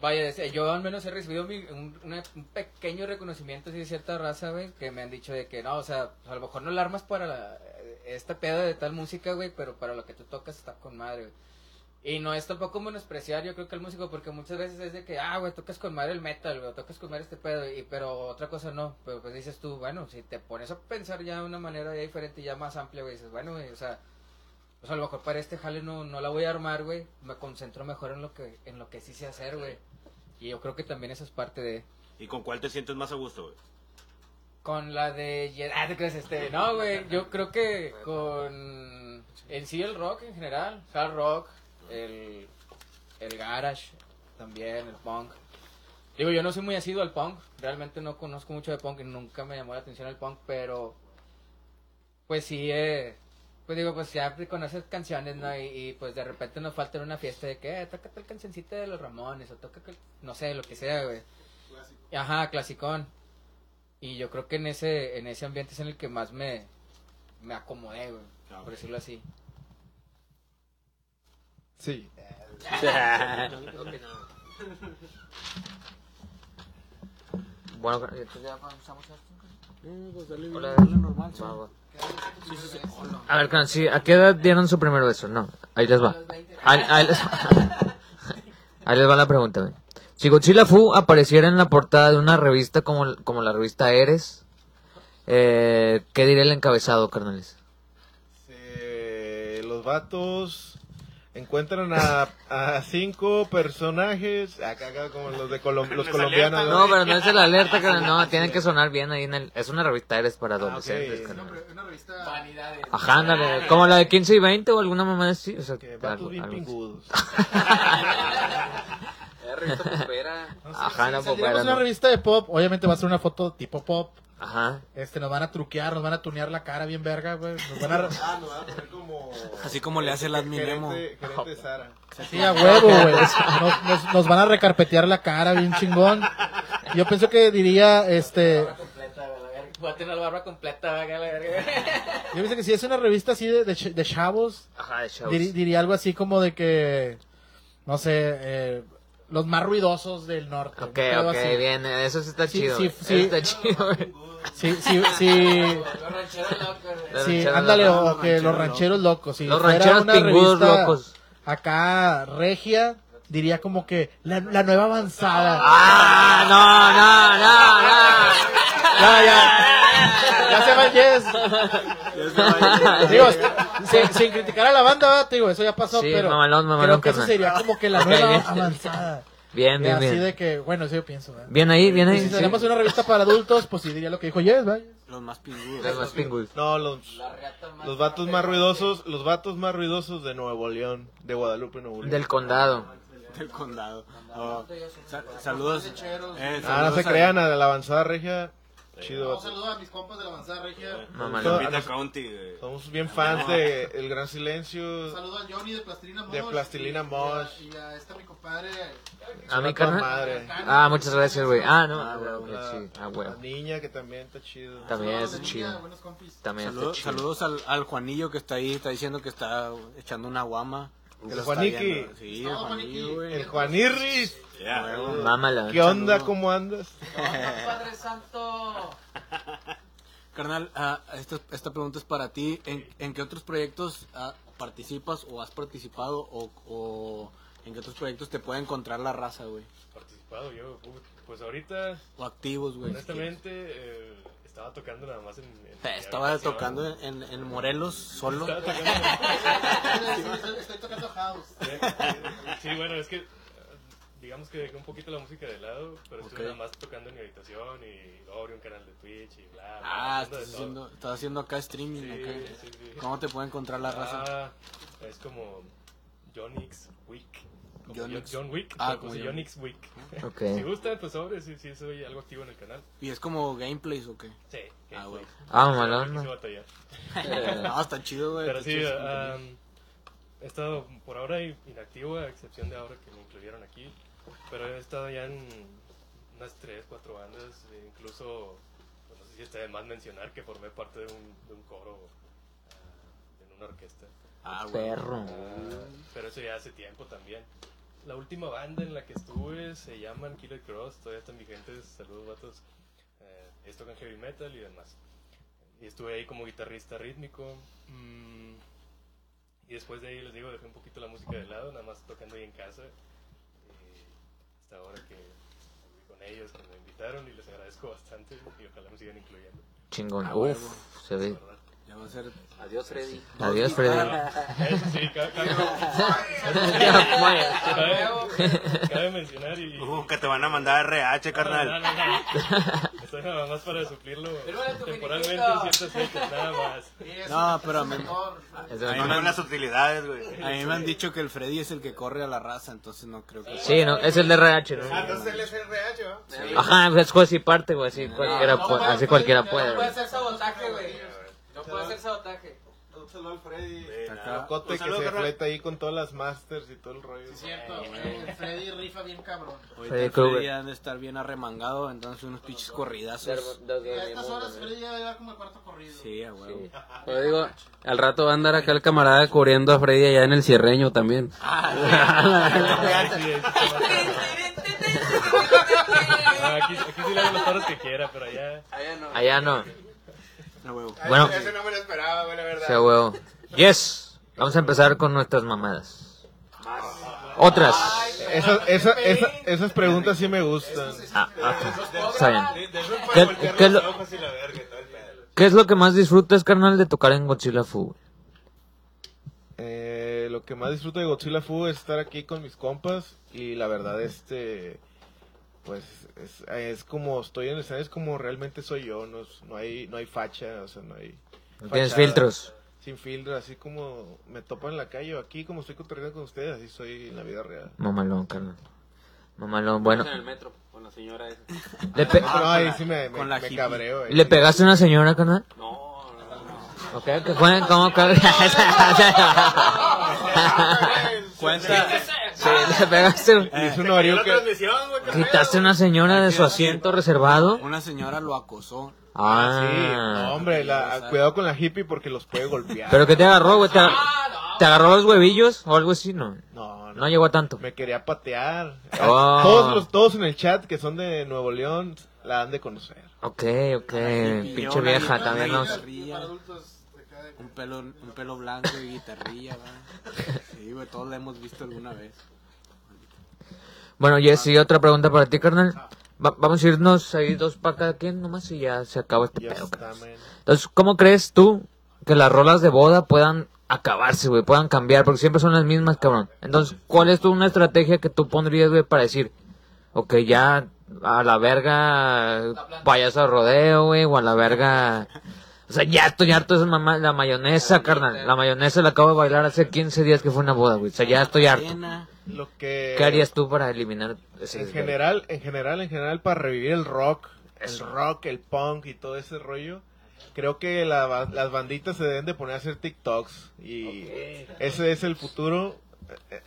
vaya, yo al menos he recibido mi- un, un pequeño reconocimiento de cierta raza, güey, que me han dicho de que no, o sea, a lo mejor no la armas para la, esta pedo de tal música, güey, pero para lo que tú tocas está con madre, güey. Y no es tampoco menospreciar, yo creo que el músico, porque muchas veces es de que, ah, güey, tocas con madre el metal, güey, tocas con madre este pedo, y, pero otra cosa no. Pero pues dices tú, bueno, si te pones a pensar ya de una manera ya diferente, ya más amplia, güey, dices, bueno, güey, o sea, pues a lo mejor para este jale no, no la voy a armar, güey, me concentro mejor en lo que, en lo que sí sé hacer, güey. Y yo creo que también eso es parte de... ¿Y con cuál te sientes más a gusto, güey? Con la de... Ah, ¿te crees este? No, güey, yo creo que con... En sí el rock en general, hard rock, el, el garage también, el punk. Digo, yo no soy muy asiduo al punk, realmente no conozco mucho de punk y nunca me llamó la atención el punk, pero pues sí, eh, pues digo, pues ya conoces canciones, ¿no? Y, y, pues de repente nos falta en una fiesta de que, eh, toca tal cancioncita de los Ramones, o toca, que- no sé, lo que sea, güey. Ajá, clasicón. Y yo creo que en ese, en ese ambiente es en el que más me, me acomodé, güey, por decirlo así. Sí. Bueno, entonces ya avanzamos a esto. Hola. Va, va. A ver, sí, ¿a qué edad dieron su primer beso? No, ahí les va. Ahí, ahí les, ahí les va la pregunta. güey. Si Godzilla Fu apareciera en la portada de una revista como, como la revista Eres, eh, ¿qué diría el encabezado, carnales? Eh, los vatos encuentran a, a cinco personajes, acá, acá como los de Colom- los colombianos. ¿no? No, pero no es el alerta, carnal, no, tienen que sonar bien ahí en el... Es una revista Eres para adolescentes, ok. carnal. Una revista. Vanidades. Ajá, ándale, como la de 15 y 20 o alguna mamá así. O sea, Que vatos algo- bien algo así. pingudos. Ajá, no, Si saliéramos no. una revista de pop, obviamente va a ser una foto tipo pop. Ajá. Este, nos van a truquear, nos van a tunear la cara bien verga, güey. Nos van a... Ah, no, van a poner como... Así como le hace el adminemo. Gerente, gerente Sara. Sí, a huevo, güey. Nos, nos- nos van a recarpetear la cara bien chingón. Yo pienso que diría, este... Voy a tener la barba completa, güey, la verga. Yo pienso que si es una revista así de, de, de chavos, Ajá, de shows. diri- diría algo así como de que... No sé, eh, los más ruidosos del norte. Ok, ok, así. bien, eso sí está Sí, chido. sí, sí. Eso está chido, güey. Sí, sí, sí. Los rancheros locos, Sí, ándale, o que los rancheros locos. Los rancheros pingudos locos. Acá, regia, diría como que la, la nueva avanzada. Ah, no, no, no, no. Ya, ya. Ya se va el yes. Digo, sin, sin criticar a la banda, ¿verdad? Te digo, eso ya pasó, Sí, pero mamalón, mamalón, creo que eso carnal. sería como que la Ok, nueva bien. avanzada. Bien, bien, así bien. de que, bueno, eso yo pienso, ¿verdad? Bien ahí, bien Y ahí. si sí. tenemos una revista para adultos, pues sí diría lo que dijo Yes, ¿verdad? Los más pingudos. Los más pingudos. No, los, los vatos más ruidosos, los vatos más ruidosos de Nuevo León, de Guadalupe, Nuevo León. Del condado. del condado. Oh, sa- saludos. eh, Ah, no saludos se a- crean, a la avanzada regia Chido. Un saludo a mis compas de la Manzana Regia. Mamalón. Lupita County, güey. Somos bien fans de El Gran Silencio. Un saludo a Johnny de Plastilina Mosh. De Plastilina y- Mosh. Y a, y a este mi compadre. A mi carnal. Ah, muchas gracias, güey. Ah, no. Ah, bueno, güey. Ah, güey. niña que también está chido. También Saludos es de chido. También está Saludos, chido. saludos al, al Juanillo que está ahí, está diciendo que está echando una guama. El. Sí, el Juaniqui. güey. El Juanirris. Mámala. ¿Qué onda? ¿Cómo andas? Padre Santo. Carnal, ah, esta, esta pregunta es para ti. ¿En, en qué otros proyectos ah, participas o has participado o, o en qué otros proyectos te puede encontrar la raza, güey? Participado yo, pues ahorita, O activos, güey. honestamente, eh, estaba tocando nada más en. en Eh, Estaba tocando en, en Morelos solo. Estaba tocando. House. Sí, bueno, es que. eh, Digamos que dejé un poquito la música de lado, pero estuve Ok. nada más tocando en mi habitación y abrí un canal de Twitch y bla, bla. Ah, estás haciendo, estás haciendo acá streaming. Sí, acá. sí, sí. ¿Cómo te puede encontrar la raza? Ah, es como John X Wick. Como John John, Wick. Ah, como John X Wick. Ok. Si gustan, pues sobre, sí, sí, soy algo activo en el canal. ¿Y es como gameplays o qué? Sí. Ah, güey. Ah, Sí, mamalón. quise ¿no? está chido, güey. Pero sí, ah, contenido. He estado por ahora inactivo, a excepción de ahora que me incluyeron aquí. Pero he estado ya en unas 3, 4 bandas, e incluso, pues, no sé si está de más mencionar que formé parte de un, de un coro ah, en una orquesta. Ah. Perro. Ah, pero eso ya hace tiempo también. La última banda en la que estuve se llaman Killer Cross, todavía están vigentes, saludos vatos. Eh, ellos tocan heavy metal y demás. Y estuve ahí como guitarrista rítmico. mm, y después de ahí les digo, dejé un poquito la música de lado, nada más tocando ahí en casa. Y hasta ahora que volví con ellos, que me invitaron y les agradezco bastante y ojalá me sigan incluyendo. Chingón. Ah, Uf, huevo. se ve. Ya va a ser. Adiós, Freddy. Adiós, Freddy. Eso sí, ca- cabe, cabe- cabe mencionar y... Uh, que te van a mandar RH, No, carnal. no, no. Esto es nada más para suplirlo temporalmente en ciertas fechas, nada más. No, pero a mí, No me las utilidades, güey. a mí me han dicho que el Freddy es el que corre a la raza, entonces no creo que. Sí, no, es el de RH, ¿no? entonces él es el RH, ¿va? Ajá, es juez y parte, güey. Así cualquiera, no, puede- no, así no, cualquiera no, puede. No puede güey. hacer sabotaje, güey. No puede hacer sabotaje. Un saludo al Freddy. Acá. Locote Un que se fleta ahí con todas las masters y todo el rollo. Es cierto. Freddy rifa bien cabrón. Ahorita Freddy han de estar bien arremangado, entonces unos pinches corridazos. A estas horas Freddy ya va como el cuarto corrido. Sí, a huevo. Pero digo, al rato va a andar acá el camarada cubriendo a Freddy allá en el cierreño también. Sí, No, aquí, sí le hago los paros que quiera, pero allá... Allá no. A huevo. Bueno, Ese no me lo esperaba, güey, la verdad. sí, a huevo. Yes. Vamos a empezar con nuestras mamadas. Otras. Esa- esa- esa- esas preguntas sí me gustan. Ah, ok. Está bien. Eso ¿Qué- los lo-. ¿Qué es lo que más disfrutas, carnal, de tocar en Godzilla Fu? Eh, lo que más disfruto de Godzilla Fu es estar aquí con mis compas y la verdad este pues es, es como estoy en el escenario es como realmente soy yo no, es- no hay no hay facha o sea no hay No tienes filtros. sin filtro así como me topan en la calle o aquí como estoy cotorreando con ustedes así soy en la vida real Mamalón, carnal. Mamalón, bueno. En el metro, con la señora esa. ¿Le, pe- no, ahí sí me, me, con la me hippie. cabreo. ¿Le pegaste a una señora, carnal? No, no, no. Ok, que fue como que... Cuenta. Sí, le pegaste. Hice un horario que ¿Quitaste una señora de su asiento reservado? Una señora lo acosó. Ah, sí. Ah. No, hombre, la- cuidado con la hippie porque los puede golpear. ¿Pero qué te agarró, güey? ¿Te, te agarró los huevillos o algo así? No, No, no. llegó a tanto. Me quería patear. Oh. Todos, los, todos en el chat que son de Nuevo León la han de conocer. Ok, ok. Pinche vieja, también no. nos... Para adultos de cada- Un pelo, un pelo blanco y guitarrilla, va. Sí, güey, todos la hemos visto alguna vez. Bueno, Jessy, otra pregunta para ti, carnal. Va- vamos a irnos ahí dos para cada quien nomás y ya se acaba este pedo. Entonces, ¿cómo crees tú que las rolas de boda puedan acabarse, güey? Puedan cambiar, porque siempre son las mismas, cabrón. Entonces, ¿cuál es tu una estrategia que tú pondrías, güey, para decir, ok, ya a la verga payaso de rodeo, güey, o a la verga... O sea, ya estoy harto de esa mamá, la mayonesa, carnal. La mayonesa la acabo de bailar hace 15 días que fue una boda, güey. O sea, ya estoy harto. Cena. Lo que ¿Qué harías tú para eliminar ese en general, en general, en general para revivir el rock el rock, el punk y todo ese rollo. Creo que la ba- las banditas se deben de poner a hacer TikToks y ese es el futuro eh,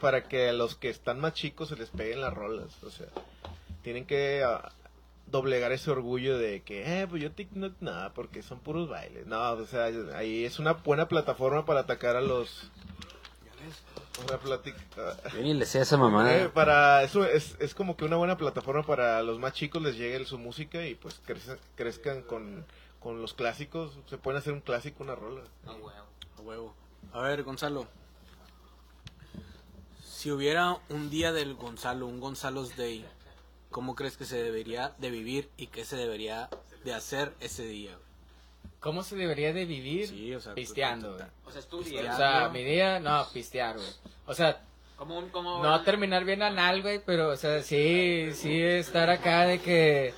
para que a los que están más chicos se les peguen las rolas. O sea, tienen que ah, doblegar ese orgullo de que, eh, pues yo TikTok, nada, porque son puros bailes. No, o sea, ahí es una buena plataforma para atacar a los... Una plática... Yo ni le sé a esa Eh, mamada. para eso es, es como que una buena plataforma para los más chicos les llegue su música y pues crezcan, crezcan con, con los clásicos. Se pueden hacer un clásico, una rola. A huevo. A ver, Gonzalo. Si hubiera un día del Gonzalo, un Gonzalo's Day, ¿cómo crees que se debería de vivir y qué se debería de hacer ese día? güey? ¿Cómo se debería de vivir? Sí, o sea, pisteando, güey. O sea, es tu O sea, mi día, no, pistear, güey. O sea, Como, como... no terminar bien anal, güey, pero, o sea, sí, sí estar acá de que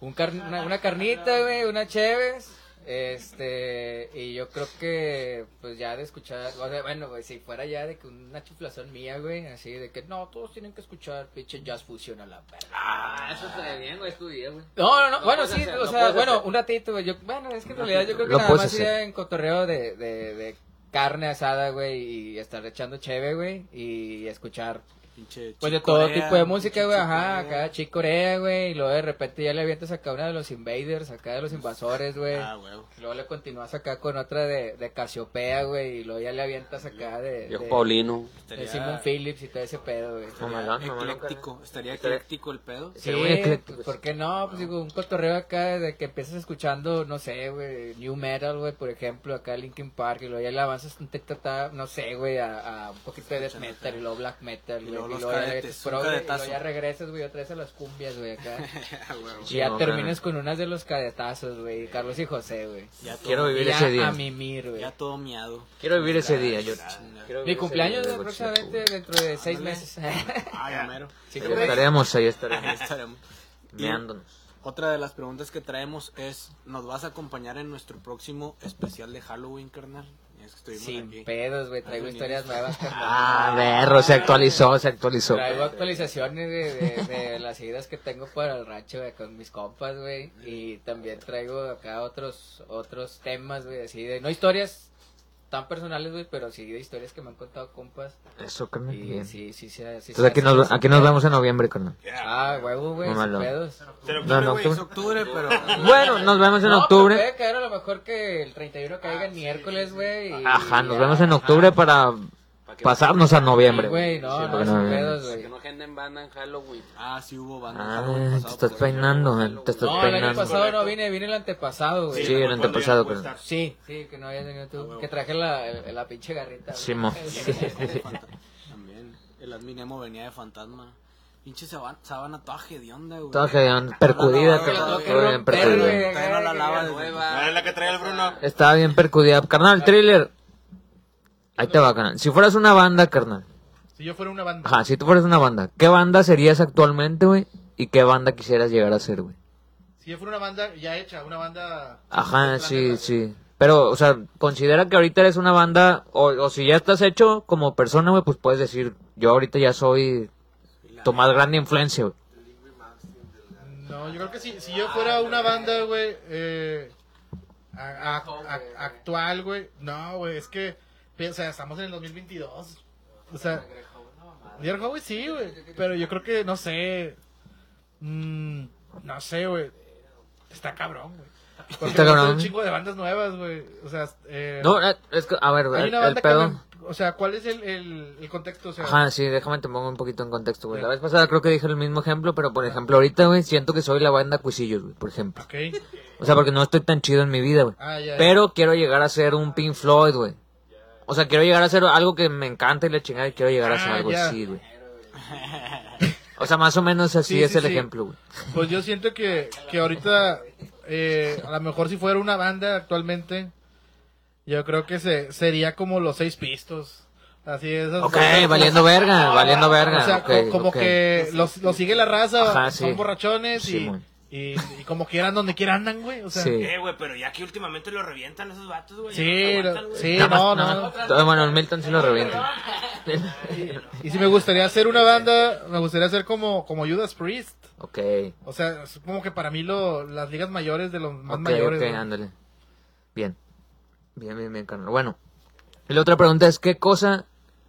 un car- una, una carnita, güey, una cheves, este, y yo creo que, pues ya de escuchar, o sea, bueno, güey, si fuera ya de que una chiflazón mía, güey, así de que, no, todos tienen que escuchar pinche jazz fusion a la verga. Ah, eso está bien, güey, es tu día, güey. No, no, no, bueno, sí, hacer, o sea, bueno, hacer. un ratito, güey, yo, bueno, es que en realidad yo creo que Lo nada más hacer. iría en cotorreo de, de, de carne asada, güey, y estar echando cheve, güey, y escuchar, Pinche pues de todo Corea, tipo de música, güey, ajá, acá Chick Corea, güey, y luego de repente ya le avientas acá una de los Invaders, acá de los invasores, güey. Ah, huevo. Y luego le continúas acá con otra de, de Casiopea, güey, y luego ya le avientas acá de, Viejo de, Paulino. de Simon Phillips y todo ese pedo, güey. Mamalón, Ecléctico, estaría Estaría- ecléctico el pedo. Sí, ecléctico. pues, ¿por qué no? Pues digo, un cotorreo acá de que empiezas escuchando, no sé, güey, New Metal, güey, por ejemplo, acá Linkin Park, y luego ya le avanzas un tectata, no sé, güey, a, a un poquito de death metal, y luego black metal, güey, los luego ya cadetes, pro, güey, y luego ya regresas, güey, otra vez a las cumbias, güey, acá. Y ya no, terminas con unas de los cadetazos, güey, Carlos y José, güey. Ya todo, Quiero vivir ya ese día. a mimir, güey. ya todo miado. Quiero vivir ese día, yo. Mi cumpleaños, Godzilla, próximamente dentro de seis meses. Ah, ya mero. Estaremos ahí, estaremos. estaremos. Meándonos. Otra de las preguntas que traemos es, ¿nos vas a acompañar en nuestro próximo especial de Halloween, carnal? Es que estuvimos Sin aquí. pedos, güey, traigo historias nuevas. Ah, berro, se actualizó, se actualizó. Traigo actualizaciones de, de, de las ideas que tengo para el rancho, güey, con mis compas, güey. Y también traigo acá otros otros temas, güey, así de... No historias tan personales, güey, pero sí de historias que me han contado compas. Eso, carnal. Y bien. sí, sí, sí. sí Entonces aquí nos, aquí nos vemos en noviembre, carnal. Ah, huevo, güey, sin pedos. Pero No, no, Es octubre, pero... Bueno, nos vemos en octubre. puede caer a lo mejor que el 31 caiga en miércoles, güey. Ajá, y nos ya. vemos en octubre para pasarnos a noviembre. Sí, güey, no, no, porque sin no- pedos, Que güey. no agenden banda en Halloween. Ah, sí hubo banda. Ah, Halloween te pasado, estás por peinando, eh, te estás No, el año peinando. pasado no vine, vine el antepasado, güey. Sí, el cuando antepasado, no estar. Sí, sí, que no habías venido tú. Que traje la, la pinche garrita. güey. Simón. También. El admin emo venía de fantasma. Pinche sábana, toda hedionda, güey. Toda que percudida, No, no, no, que Todo bien percudida. no la que lava nueva. Ah, es la que trae el Bruno. Estaba bien percudida. Carnal, thriller. Ahí te va, carnal. Si fueras una banda, carnal. Si yo fuera una banda. Ajá, si tú fueras una banda, ¿qué banda serías actualmente, güey? ¿Y qué banda quisieras llegar a ser, güey? Si yo fuera una banda ya hecha, una banda. Ajá, sí, sí. Pero, o sea, considera que ahorita eres una banda, o, o si ya estás hecho como persona, güey, pues puedes decir, yo ahorita ya soy tu más grande influencia, güey. No, yo creo que si, si yo fuera una banda, güey, eh, a- a- a- actual, güey. No, güey, es que, o sea, estamos en el 2022. O sea, Dear Howie sí, güey. Pero yo creo que, no sé. mm, no sé, güey. Está cabrón, güey. Porque Está hay cabrón. un chingo de bandas nuevas, güey. O sea, eh, No, eh, es que, a ver, hay el, pedo... me- O sea, ¿cuál es el, el, el contexto? O sea, Ajá, sí, déjame te pongo un poquito en contexto, güey. La vez pasada creo que dije el mismo ejemplo, pero por ejemplo, ahorita, güey, siento que soy la banda Cuisillos, güey, por ejemplo. ok. O sea, porque no estoy tan chido en mi vida, güey. Ah, ya, ya. Pero quiero llegar a ser un Pink Floyd, güey. O sea, quiero llegar a ser algo que me encanta y la chingada y quiero llegar a ser Ah, algo ya. así, güey. O sea, más o menos así Sí, es sí, el sí. ejemplo, güey. Pues yo siento que, que ahorita, eh, a lo mejor si fuera una banda actualmente, yo creo que se, sería como los seis pistos. Así es. Ok, bandas- valiendo verga, valiendo verga. O sea, como que los, los sigue la raza, Ajá, son borrachones y. y, y como quieran donde quieran andan, güey. O sea, Sí. Eh, güey, pero ya que últimamente lo revientan esos vatos, güey. sí, ya no lo- güey. sí, Nada más- no, nada no. más- todo- Bueno, el Milton sí lo revienta. Y si me gustaría hacer una banda, me gustaría hacer como, como Judas Priest. ok. O sea, como que para mí lo, las ligas mayores de los más Ok, mayores. ok, ¿no? ándale. Bien. Bien, bien, bien, carnal. Bueno. Y la otra pregunta es, ¿qué cosa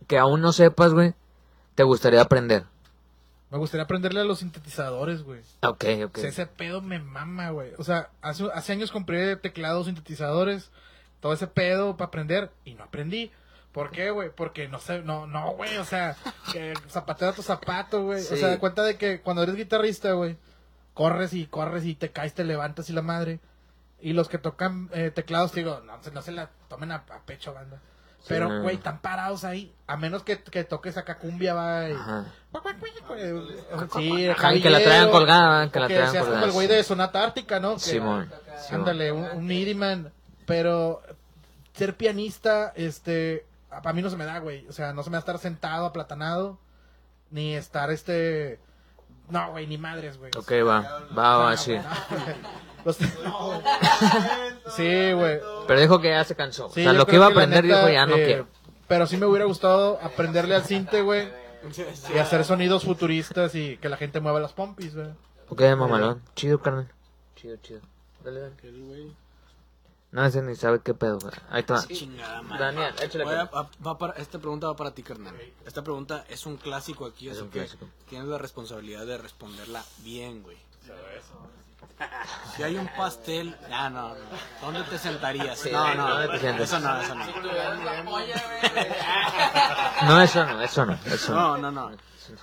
que aún no sepas, güey, te gustaría aprender? Me gustaría aprenderle a los sintetizadores, güey. Ok, ok. O sea, ese pedo me mama, güey. O sea, hace, hace años compré teclados, sintetizadores, todo ese pedo para aprender y no aprendí. ¿Por qué, güey? Porque no sé, no, no, güey, o sea, que zapatero a tu zapato, güey. O sea, da cuenta de que cuando eres guitarrista, güey, corres y corres y te caes, te levantas y la madre. Y los que tocan eh, teclados, te digo, no, no se la tomen a, a pecho, banda. Pero, güey, están parados ahí. A menos que, que toques acá cumbia, va. y- Ajá. Sí, que la traigan colgada, que la que traigan seas como colgada. el güey de Sonata Ártica, ¿no? Simón. Ándale, un, un MIDI man. Pero ser pianista, este, para mí no se me da, güey. O sea, no se me da estar sentado, aplatanado, ni estar, este, no, güey, ni madres, güey. Ok, va. Va, va, sí. Los- sí, güey. Pero dijo que ya se cansó. Sí, o sea, lo que iba a aprender neta, dijo ya no eh, quiero. Pero sí me hubiera gustado aprenderle al cinte, güey. Y hacer sonidos futuristas y que la gente mueva las pompis, güey. Ok, mamalón. Chido, carnal. Chido, chido. Dale, dale. No, ese ni sabe qué pedo, güey. Ahí está. Chingada. Daniel, échale. Voy a- carnal. va- va para- esta pregunta va para ti, carnal. Esta pregunta es un clásico aquí, Es así un que clásico. tienes la responsabilidad de responderla bien, güey. Si hay un pastel, ah, no, no. ¿Dónde te sentarías? Sí, no, no, ¿dónde te sientas? eso no, eso no. No, eso no, eso no, eso No, no. no, no.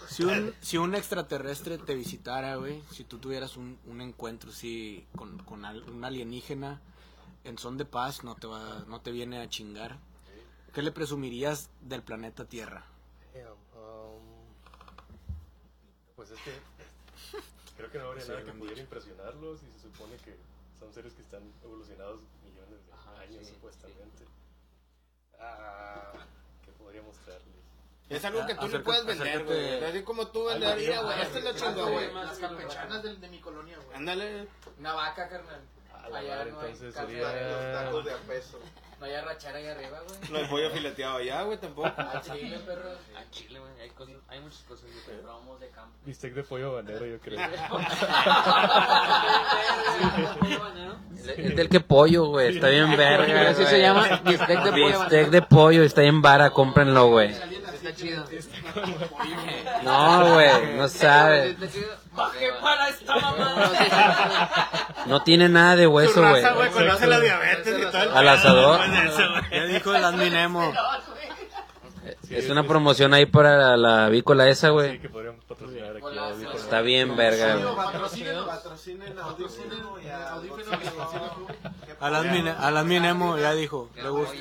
Si un, si un extraterrestre te visitara, güey, si tú tuvieras un, un encuentro así con, con al- un alienígena en son de paz, no te va, no te viene a chingar, ¿qué le presumirías del planeta Tierra? Pues es que creo que no habría nada que pudiera impresionarlos y se supone que son seres que están evolucionados millones de años supuestamente. Ah, ¿qué podría mostrarles? Es algo que tú le puedes vender, güey. Así como tú vender, mira, güey, esta es la güey. Las campechanas de, de mi colonia, güey. Ándale. Una vaca, carnal. A la Allá madre, no hay entonces café, sería... de a peso. No hay arrachera ahí arriba, güey. No hay pollo fileteado allá, güey, tampoco. Al chile, perro. A Chile, güey, hay, cosas, hay muchas cosas. Promos de campo. Bistec de pollo habanero, yo creo. Es del que pollo, güey. Está bien verga. Así se llama, bistec de pollo Bistec de pollo. Está en vara. Cómprenlo, güey. Está chido. No, güey. No sabe. ¿Qué para esta mamá? No tiene nada de hueso, güey. Conoce la diabetes y todo. Al asador. Ya dijo el adminemo. Es una promoción ahí para la vícola esa, Sí, güey. que podrían patrocinar aquí. ahorita. Está bien verga. Patrocinen, audífono y al adminemo ya dijo, le gusta.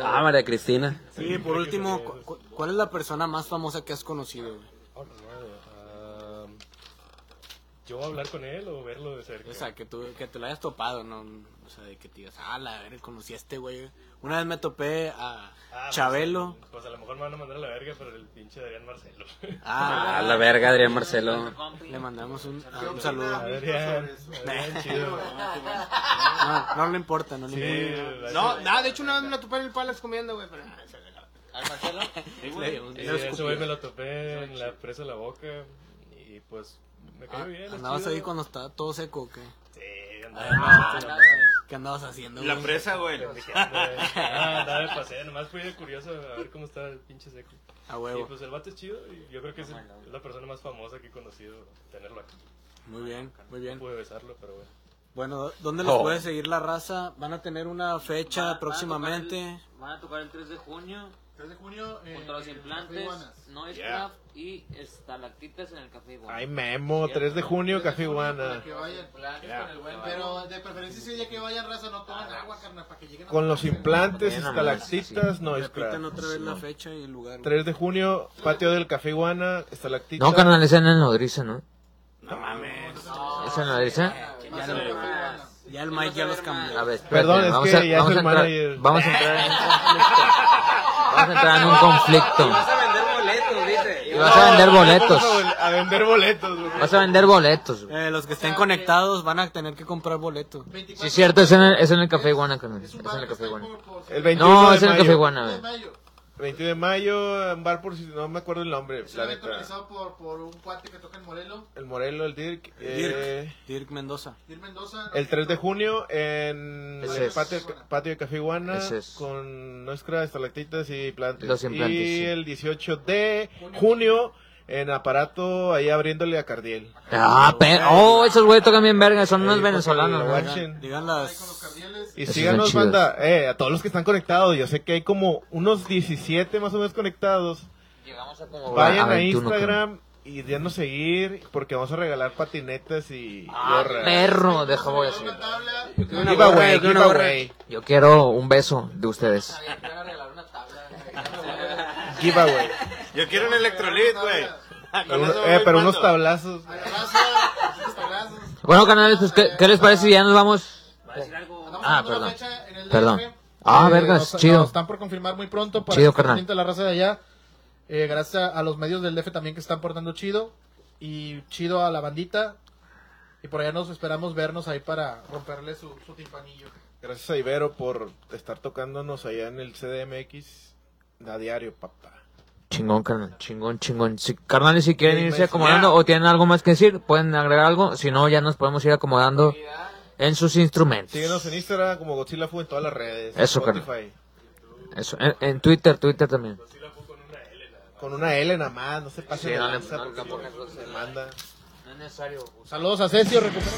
Ah, María Cristina. Sí, por último, cu- cu- ¿cuál es la persona más famosa que has conocido, güey? No, ah, ¿Yo hablar con él o verlo de cerca? O sea, que tú, que te lo hayas topado, ¿no? O sea, de que te digas, ah, la verga, conocí a este güey. Una vez me topé a Ah, pues, Chabelo. Pues, a lo mejor me van a mandar a la verga, pero el pinche Adrián Marcelo. Ah, A la verga, Adrián Marcelo. le mandamos un, un saludo. Adrián, Adrián, chido. No, no le importa, no le Sí, importa. No, nada, de hecho una vez me la topé en el Palace comiendo, güey, pero... ¿Al Marcelo? Le- Sí, le ese escupió. güey me lo topé en la presa de la boca y pues me cayó bien. es ¿Andabas chido. ahí cuando estaba todo seco o qué? Sí, Ah, andaba. ¿Qué andabas haciendo, La güey? presa, güey. Ah, andaba de paseo, nomás fui de curioso a ver cómo estaba el pinche seco. A Y huevo. pues el vato es chido y yo creo que es, el- es la persona más famosa que he conocido tenerlo aquí. Muy bien, muy No bien. pude besarlo, pero bueno. Bueno, ¿dónde los Oh. puede seguir la raza? ¿Van a tener una fecha próximamente? Van a tocar el 3 de junio 3 de junio. eh, junto a los implantes, Yeah. Craft y estalactitas en el café igual. Ay, Memo, 3 de junio, Café Iguana. Que vayan. Pero de preferencia ese día que vayan raza no toman agua, carnal, para que lleguen a Con los implantes, estalactitas, no Repitan otra vez la fecha y el lugar. güey. 3 de junio, patio del Café Iguana, estalactitas. No, carnal, esa es en el nodriza, ¿no? No mames. ¿Esa en la nodriza? Ya el Mike ya los cambió. A ver, espérate, Perdón, es vamos que a, ya es el a entrar, manager. Vamos a entrar en conflicto. Vamos a entrar en un conflicto. vender boletos, dice. Y vas a vender boletos. A vender boletos, güey. Vas a vender boletos. güey. Eh, los que estén conectados van a tener que comprar boleto. Sí, es cierto, es en el, es en el café iguana, carnal. Es en el café iguana. El 21 No, de es en el mayo. café iguana, güey. El 21 de mayo, un bar por si no me acuerdo el nombre, Es la un evento organizado por, por un cuate que toca en Morelos, El Morelo, el Dirk. eh, Dirk, Dirk Mendoza. Dir Mendoza. el 3 de junio en el patio, patio de Café Iguana es. con nuestras estalactitas y plantas. Los implantes, y sí. el 18 de junio en aparato ahí abriéndole a Cardiel. Ah, pe- oh, esos güeyes tocan bien verga, son unos venezolanos. Digan las... Y síganos, banda, eh, a todos los que están conectados. Yo sé que hay como unos 17 más o menos conectados. Vayan a, 21, Instagram y denos seguir porque vamos a regalar patinetas y Ah, gorras. perro, deja voy a decir. Una tabla. Giveaway, giveaway, Yo quiero un beso de ustedes. giveaway. Yo quiero un electrolit, güey. Eso eh, pero unos tablazos. Raza, unos tablazos. Bueno, canales, pues, ¿qué, qué les parece si ya nos vamos? Ah, perdón. Perdón. Ah, Eh, vergas, nos- chido. nos están por confirmar muy pronto para Chido, que pendiente la raza de allá. Eh, gracias a, a los medios del DF también que están portando chido. Y chido a la bandita. Y por allá nos esperamos vernos ahí para romperle su, su timpanillo. Gracias a Ibero por estar tocándonos allá en el CDMX a diario, papá. Chingón, carnal, chingón, chingón. Si, carnales, si quieren Sí, irse acomodando o tienen algo más que decir, pueden agregar algo. Si no, ya nos podemos ir acomodando en sus instrumentos. Síguenos en Instagram como Godzilla Fu en todas las redes. Eso, Spotify. Eso, en, en Twitter, Twitter también. Con una L nada más, no se pase Sí, de no no porque pongas se manda. No es necesario. Saludos a Cesio, recupera.